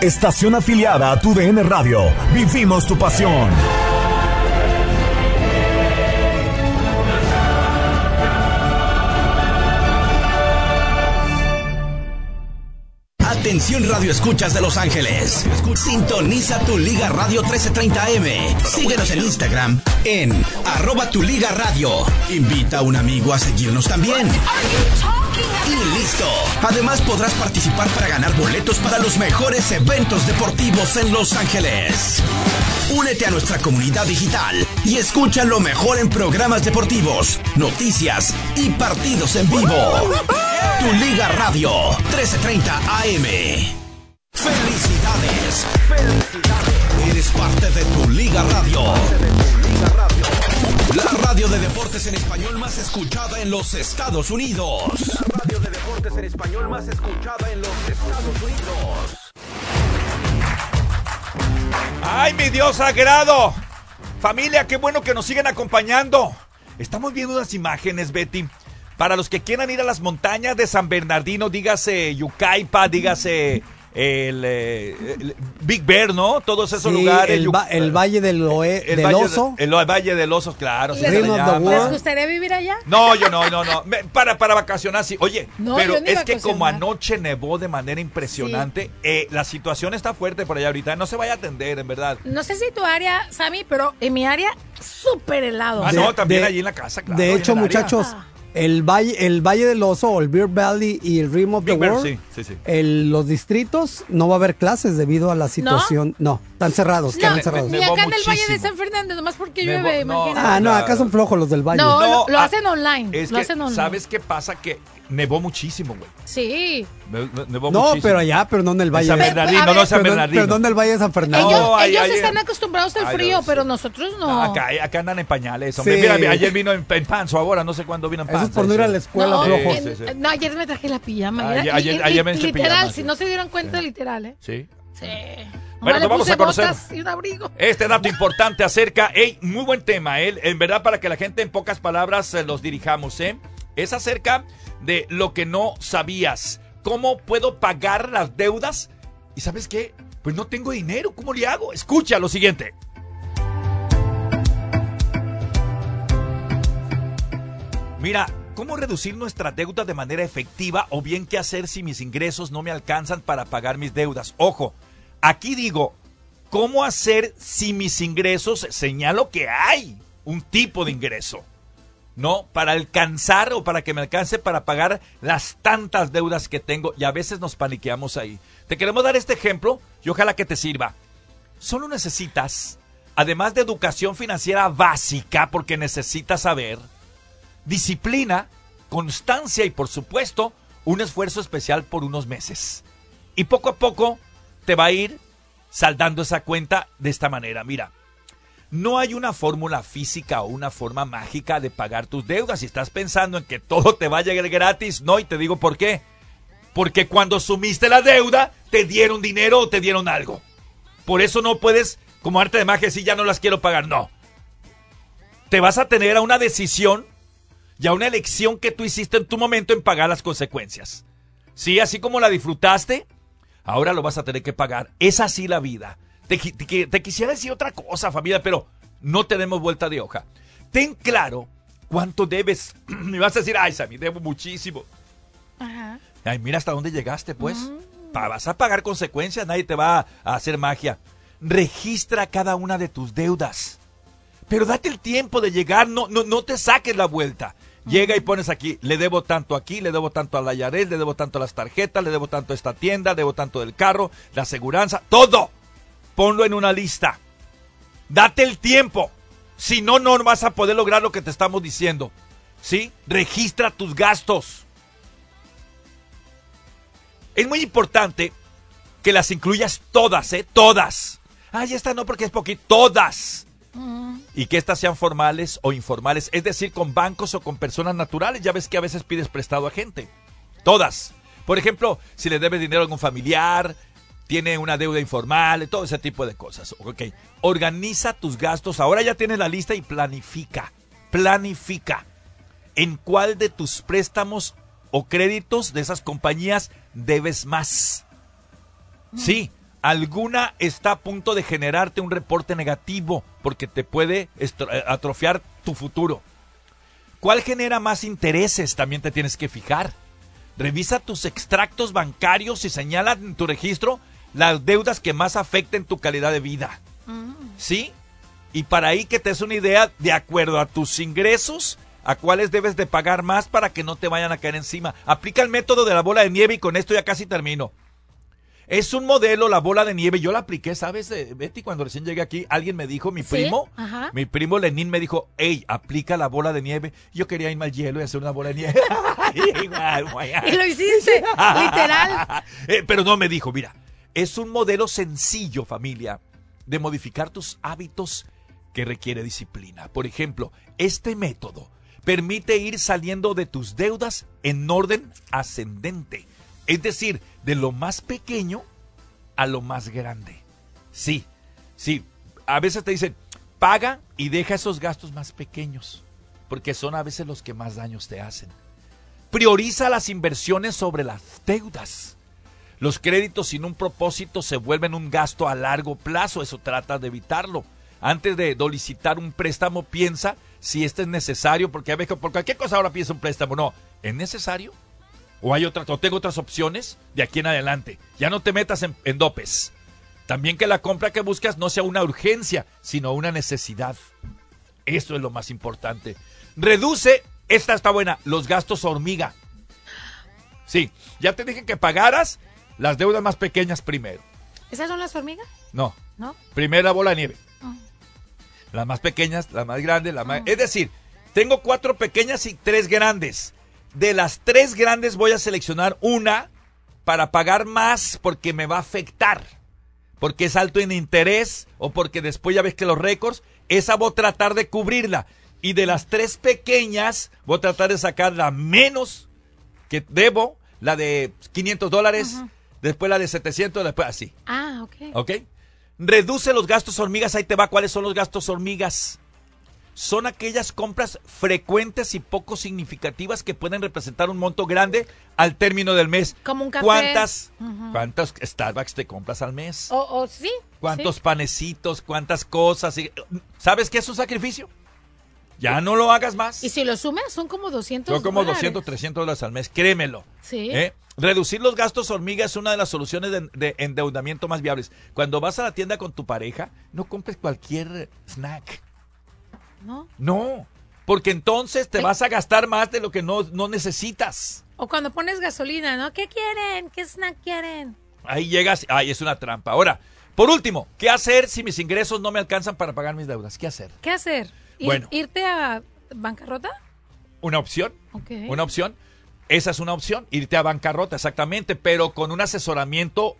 Estación afiliada a Tu DN Radio. Vivimos tu pasión. Atención Radio Escuchas de Los Ángeles. Sintoniza tu Liga Radio 1330M. Síguenos en Instagram en arroba tu Liga Radio. Invita a un amigo a seguirnos también. Y listo. Además podrás participar para ganar boletos para los mejores eventos deportivos en Los Ángeles. Únete a nuestra comunidad digital y escucha lo mejor en programas deportivos, noticias y partidos en vivo. Tu Liga Radio 1330 AM. Felicidades. Felicidades. Eres parte de Tu Liga Radio. La radio de deportes en español más escuchada en los Estados Unidos. La radio de deportes en español más escuchada en los Estados Unidos. ¡Ay, mi Dios sagrado! Familia, qué bueno que nos siguen acompañando. Estamos viendo unas imágenes, Betty. Para los que quieran ir a las montañas de San Bernardino, dígase Yucaipa, dígase el, eh, el Big Bear, ¿no? Todos esos Sí, lugares. el, va- el Valle del, Oe- el del Valle de- Oso. el, Valle del Oso, claro. sí ¿Les, se le llama. ¿Les gustaría vivir allá? No, yo no, no, no. Me- Para, para vacacionar, sí. Oye, No, pero es que como anoche nevó de manera impresionante, eh, la situación está fuerte por allá ahorita. No se vaya a atender, en verdad. No sé si tu área, Sammy, pero en mi área, súper helado. Ah, De- no, también de- allí en la casa, claro. de hecho, el área. El valle, el Valle del Oso, o el Beer Valley y el Rim of the Bear, World, sí, sí, sí. el- los distritos no va a haber clases debido a la situación. No, están cerrados, No, están cerrados. ni acá en el Valle de San Fernando, nomás porque llueve, no, imagínate. Ah, no, acá son flojos los del Valle. No, lo, lo hacen online. Es lo que, hacen online. ¿sabes qué pasa? Que nevó muchísimo, güey. Sí. Ne- ne- Nevó No, muchísimo. pero allá, pero no en el Valle San de Bernardino, no ver, San Perdón, Bernardino. perdón del Valle de San Fernando. Ellos, No, están acostumbrados al Ay, frío, Dios. pero nosotros no. Acá, acá andan en pañales, hombre. Sí. Mira, mira, ayer vino en, en panzo, ahora no sé cuándo vino en Eso panzo. es por no ir a la escuela, no, flojos. en- Sí, sí, sí. no, ayer me traje la pijama. Ayer- era- ayer- y- ayer me literal, pijama, si sí. no se dieron cuenta, literal, ¿eh? Sí. Sí. Bueno, vamos a conocer botas y un abrigo. este dato importante acerca, ey, muy buen tema, ¿eh? en verdad para que la gente en pocas palabras eh, los dirijamos, ¿eh? Es acerca de lo que no sabías, cómo puedo pagar las deudas y sabes qué, pues no tengo dinero, ¿cómo le hago? Escucha lo siguiente. Mira, ¿cómo reducir nuestra deuda de manera efectiva o bien qué hacer si mis ingresos no me alcanzan para pagar mis deudas? Ojo, aquí digo, ¿cómo hacer si mis ingresos, señalo que hay un tipo de ingreso? ¿No? Para alcanzar o para que me alcance para pagar las tantas deudas que tengo y a veces nos paniqueamos ahí. Te queremos dar este ejemplo y ojalá que te sirva. Solo necesitas, además de educación financiera básica, porque necesitas saber, disciplina, constancia y por supuesto un esfuerzo especial por unos meses. Y poco a poco te va a ir saldando esa cuenta de esta manera. Mira, no hay una fórmula física o una forma mágica de pagar tus deudas. Si estás pensando en que todo te va a llegar gratis, no, y te digo por qué. Porque cuando sumiste la deuda, te dieron dinero o te dieron algo. Por eso no puedes, como arte de magia, decir ya no las quiero pagar. No. Te vas a tener a una decisión y a una elección que tú hiciste en tu momento en pagar las consecuencias. Sí, así como la disfrutaste, ahora lo vas a tener que pagar. Es así la vida. Te, te, te quisiera decir otra cosa, familia, pero no tenemos vuelta de hoja. Ten claro cuánto debes. Me vas a decir, ay, Sammy, debo muchísimo. Ajá. Ay, mira hasta dónde llegaste, pues. Pa- vas a pagar consecuencias, nadie te va a hacer magia. Registra cada una de tus deudas. Pero date el tiempo de llegar, no, no, no te saques la vuelta. Llega y pones aquí, le debo tanto aquí, le debo tanto a la Yaret, le debo tanto a las tarjetas, le debo tanto a esta tienda, le debo tanto del carro, la aseguranza, todo. Ponlo en una lista. Date el tiempo. Si no, no vas a poder lograr lo que te estamos diciendo. ¿Sí? Registra tus gastos. Es muy importante que las incluyas todas, ¿eh? Todas. Ay, esta no porque es poquito. Todas. Y que estas sean formales o informales, es decir, con bancos o con personas naturales. Ya ves que a veces pides prestado a gente. Todas. Por ejemplo, si le debes dinero a algún familiar, tiene una deuda informal, todo ese tipo de cosas. Ok. Organiza tus gastos. Ahora ya tienes la lista y planifica. Planifica. ¿En cuál de tus préstamos o créditos de esas compañías debes más? Sí, alguna está a punto de generarte un reporte negativo porque te puede eh, atrofiar tu futuro. ¿Cuál genera más intereses? También te tienes que fijar. Revisa tus extractos bancarios y señala en tu registro las deudas que más afecten tu calidad de vida. ¿Sí? Y para ahí que te des una idea de acuerdo a tus ingresos, a cuáles debes de pagar más para que no te vayan a caer encima. Aplica el método de la bola de nieve y con esto ya casi termino. Es un modelo, la bola de nieve. Yo la apliqué, ¿sabes, eh, Betty? Cuando recién llegué aquí, alguien me dijo, mi Sí, primo, ajá. mi primo Lenín me dijo, hey, aplica la bola de nieve. Yo quería irme al hielo y hacer una bola de nieve. Y lo hiciste, literal. Eh, pero no me dijo, mira, es un modelo sencillo, familia, de modificar tus hábitos que requiere disciplina. Por ejemplo, este método permite ir saliendo de tus deudas en orden ascendente. Es decir, de lo más pequeño a lo más grande. Sí, sí. A veces te dicen, paga y deja esos gastos más pequeños, porque son a veces los que más daños te hacen. Prioriza las inversiones sobre las deudas. Los créditos sin un propósito se vuelven un gasto a largo plazo, eso trata de evitarlo. Antes de solicitar un préstamo, piensa si este es necesario, porque a veces por cualquier cosa ahora piensa un préstamo. No, ¿es necesario? ¿O hay otra, o tengo otras opciones de aquí en adelante? Ya no te metas en, en dopes. También que la compra que buscas no sea una urgencia, sino una necesidad. Eso es lo más importante. Reduce, esta está buena, los gastos hormiga. Sí, ya te dije que pagaras las deudas más pequeñas primero. ¿Esas son las hormigas? No, ¿No? primera bola de nieve. Ah. Las más pequeñas, la más grande, la más... Es decir, tengo cuatro pequeñas y tres grandes. De las tres grandes voy a seleccionar una para pagar más porque me va a afectar. Porque es alto en interés o porque después ya ves que los récords, esa voy a tratar de cubrirla. Y de las tres pequeñas voy a tratar de sacar la menos que debo, la de 500 dólares, después la de 700, después así. Ah, ok. ¿Ok? Reduce los gastos hormigas. Ahí te va. ¿Cuáles son los gastos hormigas? Son aquellas compras frecuentes y poco significativas que pueden representar un monto grande al término del mes. Como un café. ¿Cuántas, Ujú. ¿Cuántos Starbucks te compras al mes? O, o sí. ¿Cuántos sí. panecitos? ¿Cuántas cosas? ¿Sabes qué es un sacrificio? Ya no lo hagas más. Y si lo sumas, son como 200 Son como dólares. 200, 300 dólares al mes, créemelo. Sí. ¿eh? Reducir los gastos hormiga es una de las soluciones de, de endeudamiento más viables. Cuando vas a la tienda con tu pareja, no compres cualquier snack. ¿No? No, porque entonces te Ay. vas a gastar más de lo que no, no necesitas. O cuando pones gasolina, ¿no? ¿Qué quieren? ¿Qué snack quieren? Ahí llegas, ay, es una trampa. Ahora, por último, ¿qué hacer si mis ingresos no me alcanzan para pagar mis deudas? ¿Qué hacer? ¿Qué hacer? ¿Ir- Bueno. ¿Irte a bancarrota? Una opción. Una opción. Esa es una opción, irte a bancarrota, exactamente, pero con un asesoramiento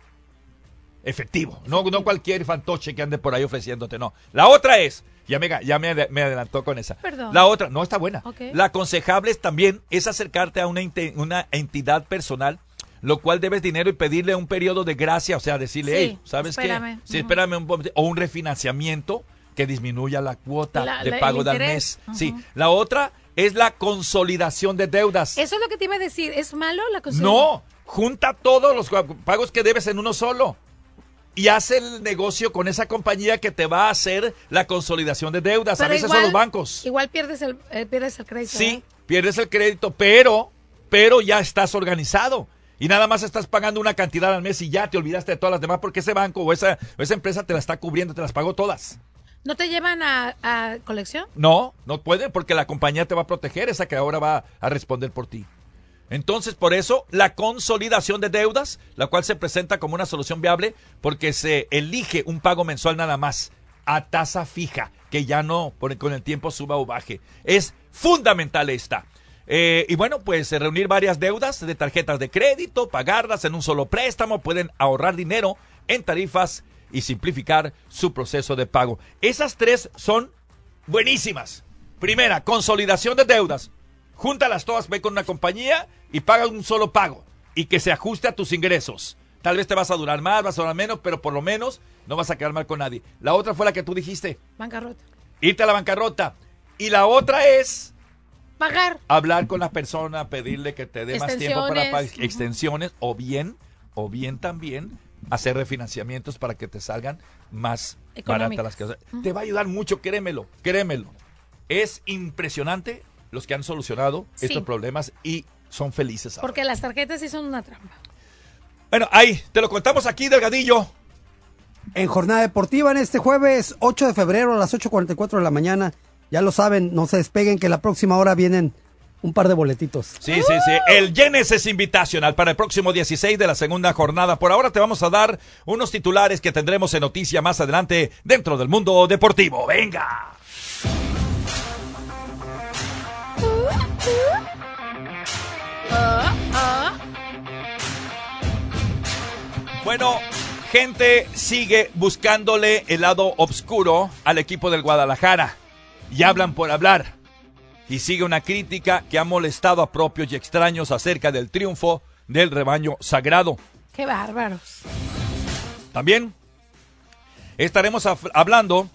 efectivo. No, no cualquier fantoche que ande por ahí ofreciéndote, no. La otra es, ya me, ya me, ade- me adelantó con esa. Perdón. La otra, no está buena. Ok. La aconsejable es también es acercarte a una, una entidad personal, lo cual debes dinero y pedirle un periodo de gracia, o sea, decirle, Sí, hey, ¿sabes espérame. qué? Sí, espérame un o un refinanciamiento que disminuya la cuota La- de la- pago del mes. Sí. La otra es la consolidación de deudas. Eso es lo que te iba a decir. ¿Es malo la cosa? No, junta todos los pagos que debes en uno solo. Y haz el negocio con esa compañía que te va a hacer la consolidación de deudas. a veces igual- son los bancos. Igual pierdes el, eh, pierdes el crédito. Sí, ¿eh? pierdes el crédito, pero, pero ya estás organizado. Y nada más estás pagando una cantidad al mes y ya te olvidaste de todas las demás porque ese banco o esa, o esa empresa te la está cubriendo, te las pagó todas. ¿No te llevan a, colección? No, no pueden porque la compañía te va a proteger, esa que ahora va a responder por ti. Entonces, por eso, la consolidación de deudas, la cual se presenta como una solución viable porque se elige un pago mensual nada más a tasa fija, que ya no con el tiempo suba o baje. Es fundamental esta. Eh, y bueno, pues reunir varias deudas de tarjetas de crédito, pagarlas en un solo préstamo, pueden ahorrar dinero en tarifas y simplificar su proceso de pago. Esas tres son buenísimas. Primera, consolidación de deudas. Júntalas todas, ve con una compañía y paga un solo pago y que se ajuste a tus ingresos. Tal vez te vas a durar más, vas a durar menos, pero por lo menos no vas a quedar mal con nadie. La otra fue la que tú dijiste, Bancarrota. irte a la bancarrota. Y la otra es Pagar. hablar con la persona, pedirle que te dé más tiempo para pagar Extensiones. O bien, o bien también hacer refinanciamientos para que te salgan más baratas las cosas. Ujú. Te va a ayudar mucho, créemelo, créemelo. Es impresionante los que han solucionado Sí. estos problemas y son felices ahora. Porque las tarjetas sí son una trampa. Bueno, ahí, te lo contamos aquí, Delgadillo. En jornada deportiva en este jueves 8 de febrero a las 8.44 de la mañana. Ya lo saben, no se despeguen que la próxima hora vienen un par de boletitos. Sí, sí, sí. El Genesis Invitational para el próximo 16 de la segunda jornada. Por ahora te vamos a dar unos titulares que tendremos en noticia más adelante dentro del mundo deportivo. ¡Venga! Bueno, gente sigue buscándole el lado oscuro al equipo del Guadalajara. Y hablan por hablar. Y sigue una crítica que ha molestado a propios y extraños acerca del triunfo del rebaño sagrado. Qué bárbaros. También estaremos hablando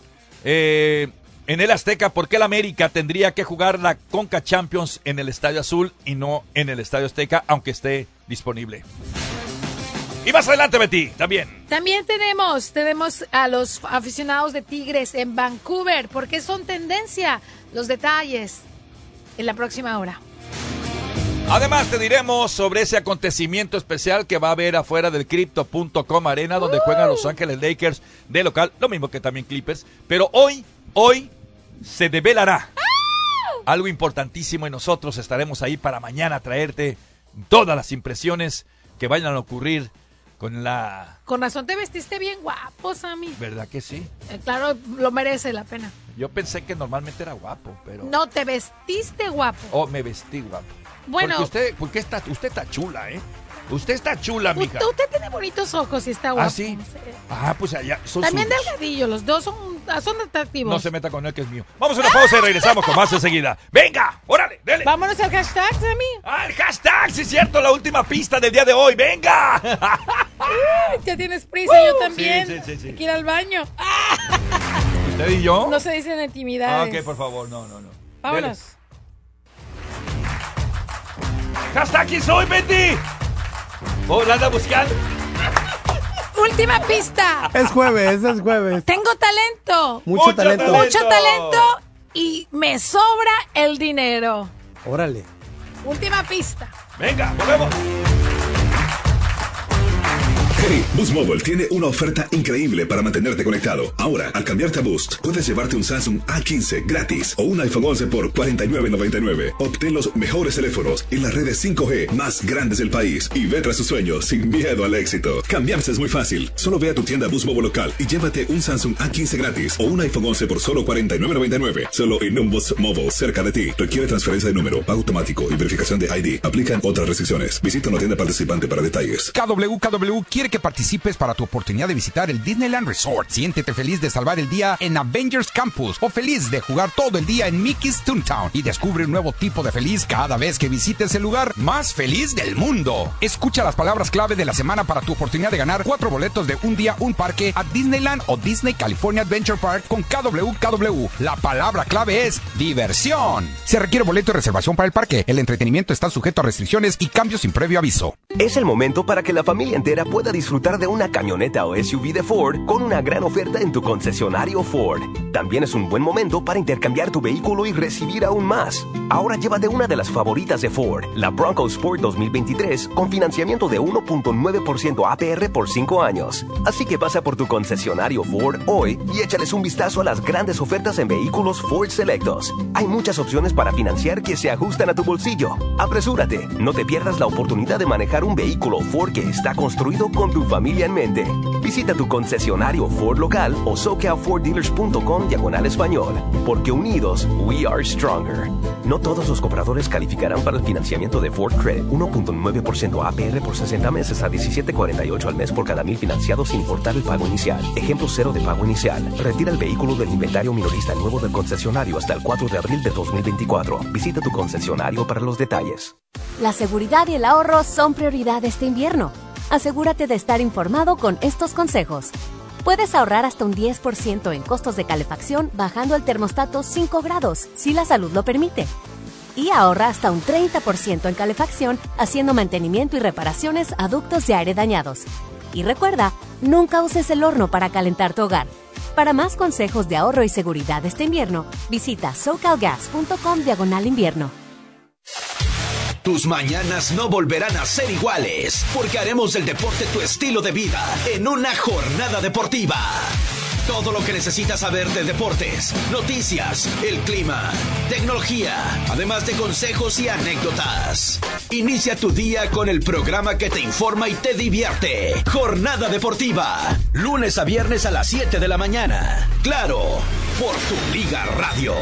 eh, en el Azteca por qué el América tendría que jugar la Conca Champions en el Estadio Azul y no en el Estadio Azteca, aunque esté disponible. Y más adelante, Betty, también. También tenemos, tenemos a los aficionados de Tigres en Vancouver, porque son tendencia los detalles en la próxima hora. Además, te diremos sobre ese acontecimiento especial que va a haber afuera del Crypto.com Arena, donde juegan Los Ángeles Lakers de local, lo mismo que también Clippers. Pero hoy, hoy se develará algo importantísimo y nosotros estaremos ahí para mañana traerte todas las impresiones que vayan a ocurrir con la... Con razón te vestiste bien guapo, Sammy. ¿Verdad que sí? Eh, claro, lo merece la pena. Yo pensé que normalmente era guapo, pero... No, te vestiste guapo. Oh, me vestí guapo. Bueno. Porque usted, porque está, usted está chula, ¿eh? Usted está chula, mija. Usted, usted tiene bonitos ojos y está guapo. ¿Ah, sí? Ah, pues allá. Son También delgadillo, los dos son, son atractivos. No se meta con él, que es mío. Vamos a una pausa y regresamos con más enseguida. ¡Venga! ¡Órale! ¡Dele! Vámonos al hashtag, Sammy. ¡Ah, el hashtag! Sí, es cierto, la última pista del día de hoy. ¡Venga! Ya tienes prisa, yo también. sí, sí, sí. Hay que ir al baño. ¿Usted y yo? No se dicen Ah, intimidades. ok, por favor, no, no, no. Vámonos. Dele. ¡Hashtag soy, Betty! ¿Oh, la anda buscando? Última pista. Es jueves, es jueves. Tengo talento. Mucho talento. Mucho talento y me sobra el dinero. Órale. Última pista. Venga, volvemos. Hey, Boost Mobile tiene una oferta increíble para mantenerte conectado. Ahora, al cambiarte a Boost, puedes llevarte un Samsung A15 gratis o un iPhone 11 por $49.99. Obtén los mejores teléfonos y las redes 5G más grandes del país y ve tras sus sueños sin miedo al éxito. Cambiarse es muy fácil. Solo ve a tu tienda Boost Mobile local y llévate un Samsung A15 gratis o un iPhone 11 por solo $49.99. Solo en un Boost Mobile cerca de ti. Requiere transferencia de número, pago automático y verificación de ID. Aplican otras restricciones. Visita una tienda participante para detalles. KWKW quiere que participes para tu oportunidad de visitar el Disneyland Resort. Siéntete feliz de salvar el día en Avengers Campus o feliz de jugar todo el día en Mickey's Toontown y descubre un nuevo tipo de feliz cada vez que visites el lugar más feliz del mundo. Escucha las palabras clave de la semana para tu oportunidad de ganar cuatro boletos de un día, un parque a Disneyland o Disney California Adventure Park con KWKW. La palabra clave es diversión. Se requiere boleto y reservación para el parque. El entretenimiento está sujeto a restricciones y cambios sin previo aviso. Es el momento para que la familia entera pueda disfrutar de una camioneta o SUV de Ford con una gran oferta en tu concesionario Ford. También es un buen momento para intercambiar tu vehículo y recibir aún más. Ahora llévate una de las favoritas de Ford, la Bronco Sport 2023, con financiamiento de 1.9% APR por 5 años. Así que pasa por tu concesionario Ford hoy y échales un vistazo a las grandes ofertas en vehículos Ford Selectos. Hay muchas opciones para financiar que se ajustan a tu bolsillo. Apresúrate, no te pierdas la oportunidad de manejar un vehículo Ford que está construido con tu familia en mente. Visita tu concesionario Ford local o soqueaforddealers.com diagonal español, porque unidos we are stronger. No todos los compradores calificarán para el financiamiento de Ford Credit 1.9% APR por 60 meses a 17.48 al mes por cada mil financiados sin importar el pago inicial. Ejemplo cero de pago inicial. Retira el vehículo del inventario minorista nuevo del concesionario hasta el 4 de abril de 2024. Visita tu concesionario para los detalles. La seguridad y el ahorro son prioridad este invierno. Asegúrate de estar informado con estos consejos. Puedes ahorrar hasta un 10% en costos de calefacción bajando el termostato 5 grados, si la salud lo permite. Y ahorra hasta un 30% en calefacción haciendo mantenimiento y reparaciones a ductos de aire dañados. Y recuerda, nunca uses el horno para calentar tu hogar. Para más consejos de ahorro y seguridad este invierno, visita socalgas.com diagonal invierno. Tus mañanas no volverán a ser iguales, porque haremos del deporte tu estilo de vida en una jornada deportiva. Todo lo que necesitas saber de deportes, noticias, el clima, tecnología, además de consejos y anécdotas. Inicia tu día con el programa que te informa y te divierte. Jornada deportiva, lunes a viernes a las 7 de la mañana. Claro, por tu Liga Radio.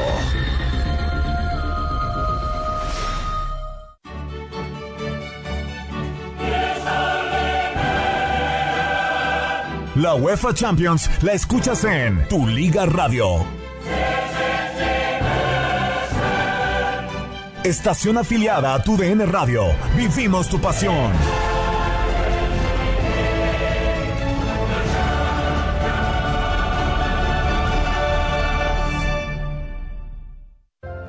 La UEFA Champions la escuchas en Tu Liga Radio. Estación afiliada a Tu DN Radio. Vivimos tu pasión.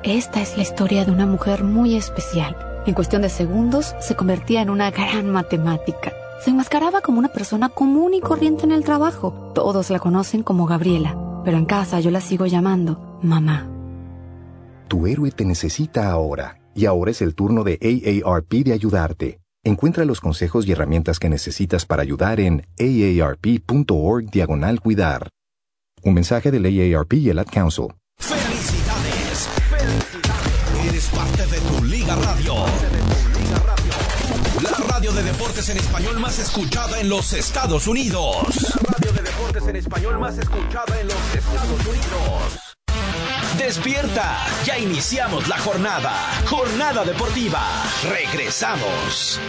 Esta es la historia de una mujer muy especial. En cuestión de segundos se convertía en una gran matemática. Se enmascaraba como una persona común y corriente en el trabajo. Todos la conocen como Gabriela, pero en casa yo la sigo llamando mamá. Tu héroe te necesita ahora, y ahora es el turno de AARP de ayudarte. Encuentra los consejos y herramientas que necesitas para ayudar en aarp.org diagonal cuidar. Un mensaje del AARP y el Ad Council. deportes en español más escuchada en los Estados Unidos. Radio de deportes en español más escuchada en los Estados Unidos. Despierta, ya iniciamos la jornada. Jornada deportiva. Regresamos.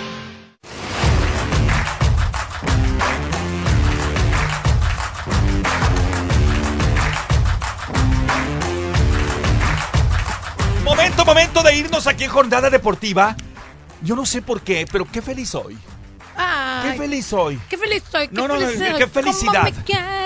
Momento, momento de irnos aquí en Jornada Deportiva yo no sé por qué, pero qué feliz soy. Ay, Qué feliz soy. Qué feliz estoy. Qué No, no, no, feliz soy, qué felicidad.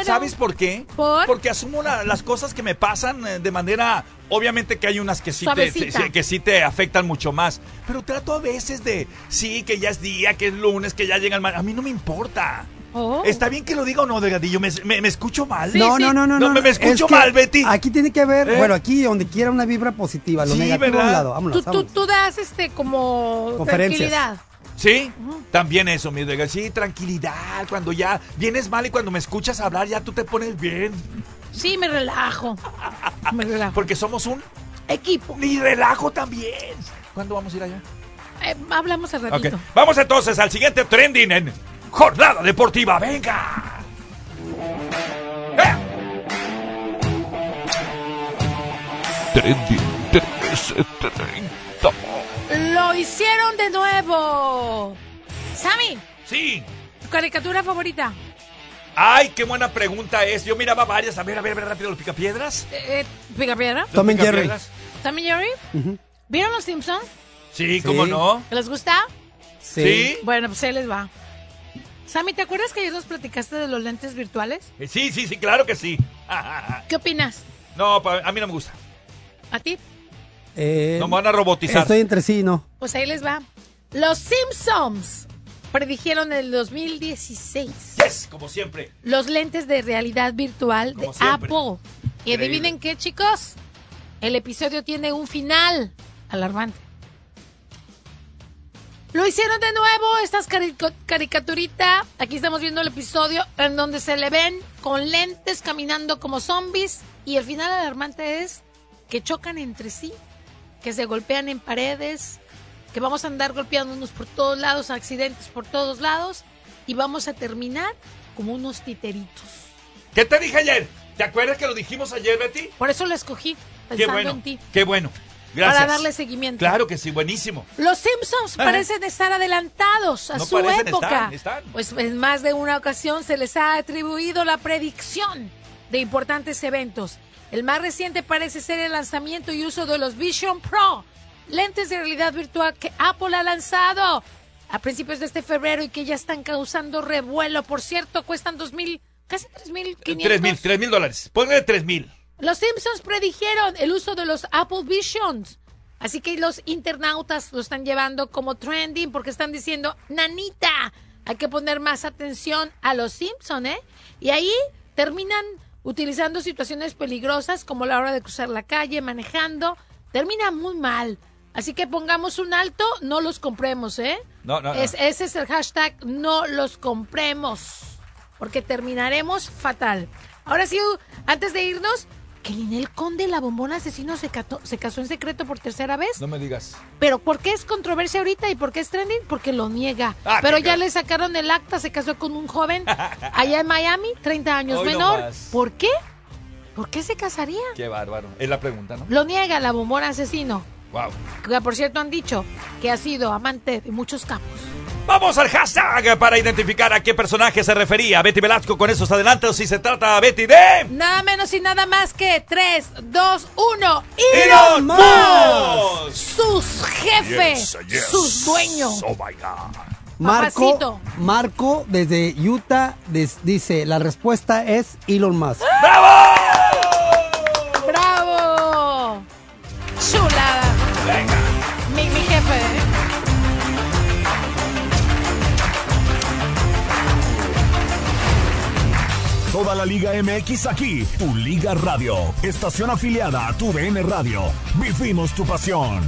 ¿Sabes por qué? Porque asumo la- las cosas que me pasan eh, de manera. Obviamente que hay unas que sí, te, Suavecita. sí, que sí te afectan mucho más. Pero trato a veces de. Sí, que ya es día, que es lunes, que ya llega el mar. A mí no me importa. Oh. ¿Está bien que lo diga o no, Delgadillo? ¿Me, me, me escucho mal? no, no, no, no, no. me, me es escucho que mal, Betty. Aquí tiene que haber, ¿Eh? bueno, aquí donde quiera una vibra positiva, lo Sí, negativo a un lado. Vámonos, Tú, tú, vámonos. tú das este como Conferencias. tranquilidad. Sí, también eso, mi Delgadillo. Sí, tranquilidad. Cuando ya vienes mal y cuando me escuchas hablar, ya tú te pones bien. Sí, me relajo. Me relajo. Porque somos un equipo. Y relajo también. ¿Cuándo vamos a ir allá? Eh, hablamos al ratito. Ok. Vamos entonces al siguiente trending en Jornada Deportiva. Venga. Trending 330. Lo hicieron de nuevo. Sammy, Sí. tu caricatura favorita. Ay, qué buena pregunta es. Yo miraba varias. A ver, a ver, a ver rápido los picapiedras. Eh, eh, ¿Picapiedra? Tom and Jerry. ¿Tom y Jerry? ¿Vieron los Simpsons? Sí, cómo no. ¿Les gusta? Sí. Bueno, pues ahí les va. Sammy, ¿te acuerdas que ayer nos platicaste de los lentes virtuales? Eh, Sí, sí, sí, claro que sí. ¿Qué opinas? No, pa- a mí no me gusta. ¿A ti? Eh, No me van a robotizar. Estoy entre sí, ¿no? Pues ahí les va. Los Simpsons predijeron en el 2016 Yes, como siempre. los lentes de realidad virtual de Como siempre. Apple. Y Increíble. adivinen qué, chicos. El episodio tiene un final alarmante. Lo hicieron de nuevo, estas caricaturita. Aquí estamos viendo el episodio en donde se le ven con lentes caminando como zombies. Y el final alarmante es que chocan entre sí, que se golpean en paredes, que vamos a andar golpeándonos por todos lados, accidentes por todos lados. Y vamos a terminar como unos titeritos. ¿Qué te dije ayer? ¿Te acuerdas que lo dijimos ayer, Betty? Por eso lo escogí, Qué pensando bueno. en ti. Qué bueno. Gracias. Para darle seguimiento. Claro que sí, buenísimo. Los Simpsons Ajá. parecen estar adelantados a No su parecen, época. están, están. Pues en más de una ocasión se les ha atribuido la predicción de importantes eventos. El más reciente parece ser el lanzamiento y uso de los Vision Pro, lentes de realidad virtual que Apple ha lanzado a principios de este febrero y que ya están causando revuelo. Por cierto, cuestan dos mil, casi tres mil Tres mil, tres mil dólares. Tres mil. Los Simpsons predijeron el uso de los Apple Visions. Así que los internautas lo están llevando como trending porque están diciendo, nanita, hay que poner más atención a los Simpsons, ¿eh? Y ahí terminan utilizando situaciones peligrosas como la hora de cruzar la calle, manejando. Termina muy mal. Así que pongamos un alto, no los compremos, ¿eh? No, no, no. Es- ese es el hashtag, no los compremos. Porque terminaremos fatal. Ahora sí, antes de irnos, que Ninel Conde, la bombona asesino, se, cató- se casó en secreto por tercera vez. No me digas. Pero ¿por qué es controversia ahorita y por qué es trending? Porque lo niega. Ah, Pero ya le sacaron el acta, se casó con un joven allá en Miami, 30 años Hoy menor. ¿Por qué? ¿Por qué se casaría? Qué bárbaro. Es la pregunta, ¿no? Lo niega la bombona asesino. Wow. Que por cierto han dicho que ha sido amante de muchos campos. Vamos al hashtag para identificar a qué personaje se refería Betty Velasco con esos adelantos. Si se trata, Betty, de. Nada menos y nada más que 3, 2, 1. Elon Musk. Sus jefes, Yes, yes. sus dueños. Oh my God. Marco, Papacito. Marco desde Utah des- dice, la respuesta es Elon Musk. ¡Bravo! Chulada. Venga. Mi, mi jefe. Toda la Liga MX aquí, tu Liga Radio, estación afiliada a tu DN Radio. Vivimos tu pasión.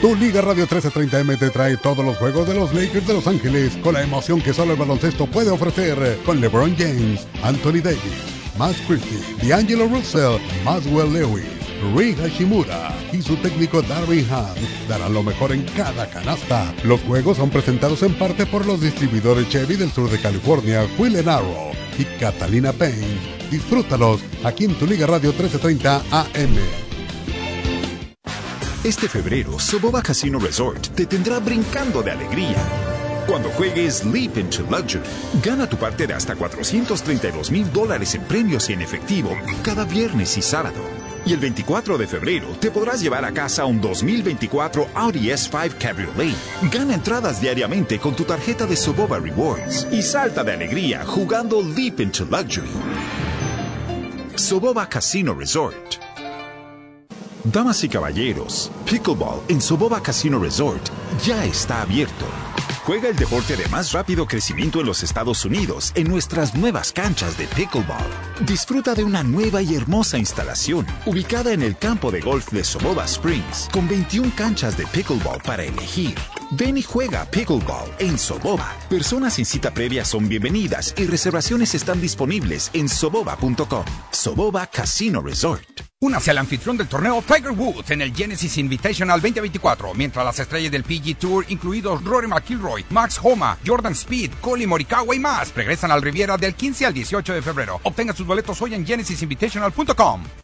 Tu Liga Radio 1330M te trae todos los juegos de los Lakers de Los Ángeles con la emoción que solo el baloncesto puede ofrecer con LeBron James, Anthony Davis, Max Christie, D'Angelo Russell, Maswell Lewis, Rui Hashimura y su técnico Darvin Ham darán lo mejor en cada canasta. Los juegos son presentados en parte por los distribuidores Chevy del sur de California, Will and Arrow y Catalina Paint. Disfrútalos aquí en tu Liga Radio 1330 AM. Este febrero, Soboba Casino Resort te tendrá brincando de alegría. Cuando juegues Leap into Luxury, gana tu parte de hasta 432 mil dólares en premios y en efectivo cada viernes y sábado. Y el 24 de febrero te podrás llevar a casa un 2024 Audi S5 Cabriolet. Gana entradas diariamente con tu tarjeta de Soboba Rewards y salta de alegría jugando Leap into Luxury. Soboba Casino Resort. Damas y caballeros, Pickleball en Soboba Casino Resort ya está abierto. Juega el deporte de más rápido crecimiento en los Estados Unidos en nuestras nuevas canchas de pickleball. Disfruta de una nueva y hermosa instalación ubicada en el campo de golf de Soboba Springs con 21 canchas de pickleball para elegir. Ven y juega pickleball en Soboba. Personas sin cita previa son bienvenidas y reservaciones están disponibles en soboba.com. Soboba Casino Resort. Únase al anfitrión del torneo Tiger Woods en el Genesis Invitational 2024, mientras las estrellas del PG Tour, incluidos Rory McIlroy, Max Homa, Jordan Speed, Colin Morikawa y más, regresan al Riviera del 15 al 18 de febrero. Obtenga sus boletos hoy en genesisinvitational.com.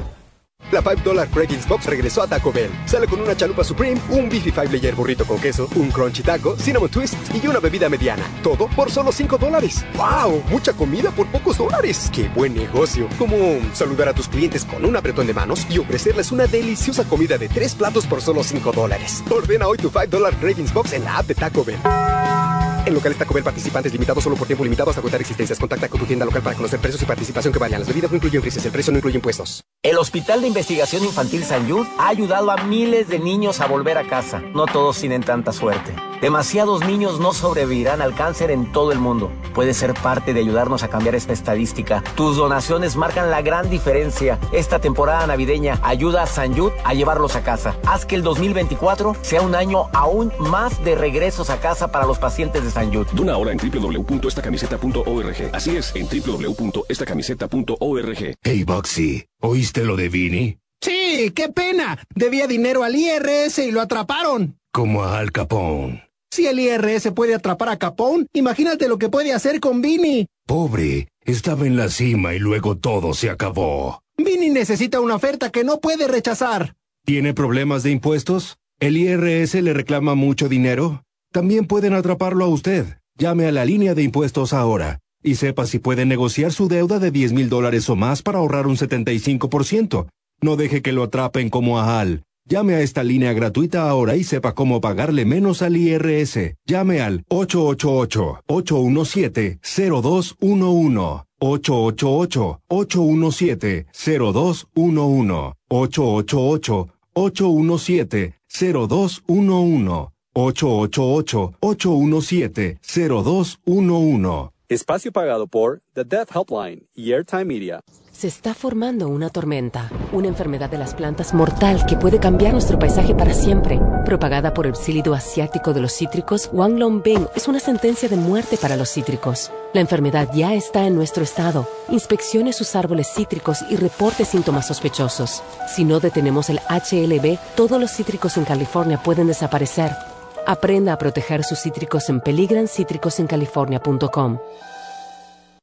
La 5 Dollar Cravings Box regresó a Taco Bell. Sale con una chalupa Supreme, un Beefy 5 Layer burrito con queso, un Crunchy Taco, Cinnamon Twist y una bebida mediana. Todo por solo 5 dólares. ¡Wow! Mucha comida por pocos dólares. ¡Qué buen negocio! Como saludar a tus clientes con un apretón de manos y ofrecerles una deliciosa comida de 3 platos por solo 5 dólares. Ordena hoy tu 5 Dollar Cravings Box en la app de Taco Bell. En locales Taco Bell participantes limitados solo por tiempo limitado hasta agotar existencias. Contacta con tu tienda local para conocer precios y participación que varían. Las bebidas no incluyen frises, el precio no incluye impuestos. El Hospital de Investigación Infantil San Jude ha ayudado a miles de niños a volver a casa. No todos tienen tanta suerte. Demasiados niños no sobrevivirán al cáncer en todo el mundo. Puedes ser parte de ayudarnos a cambiar esta estadística. Tus donaciones marcan la gran diferencia. Esta temporada navideña ayuda a San Jude a llevarlos a casa. Haz que el 2024 sea un año aún más de regresos a casa para los pacientes de San Jude. Dona ahora en www.estacamiseta.org. Así es, en www.estacamiseta.org. Hey, Boxy, ¿oíste lo de Vini? Sí, qué pena. Debía dinero al IRS y lo atraparon. Como a Al Capone. Si el IRS puede atrapar a Capone, imagínate lo que puede hacer con Vini. Pobre, estaba en la cima y luego todo se acabó. Vini necesita una oferta que no puede rechazar. ¿Tiene problemas de impuestos? ¿El IRS le reclama mucho dinero? También pueden atraparlo a usted. Llame a la línea de impuestos ahora y sepa si puede negociar su deuda de 10 mil dólares o más para ahorrar un 75%. No deje que lo atrapen como a Al. Llame a esta línea gratuita ahora y sepa cómo pagarle menos al IRS. Llame al 888-817-0211. 888-817-0211. 888-817-0211. 888-817-0211. Espacio pagado por The Death Helpline y Airtime Media. Se está formando una tormenta, una enfermedad de las plantas mortal que puede cambiar nuestro paisaje para siempre. Propagada por el psílido asiático de los cítricos, Wang Longbing es una sentencia de muerte para los cítricos. La enfermedad ya está en nuestro estado. Inspeccione sus árboles cítricos y reporte síntomas sospechosos. Si no detenemos el HLB, todos los cítricos en California pueden desaparecer. Aprenda a proteger sus cítricos en peligranCítricosencalifornia.com.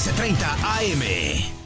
1330 AM.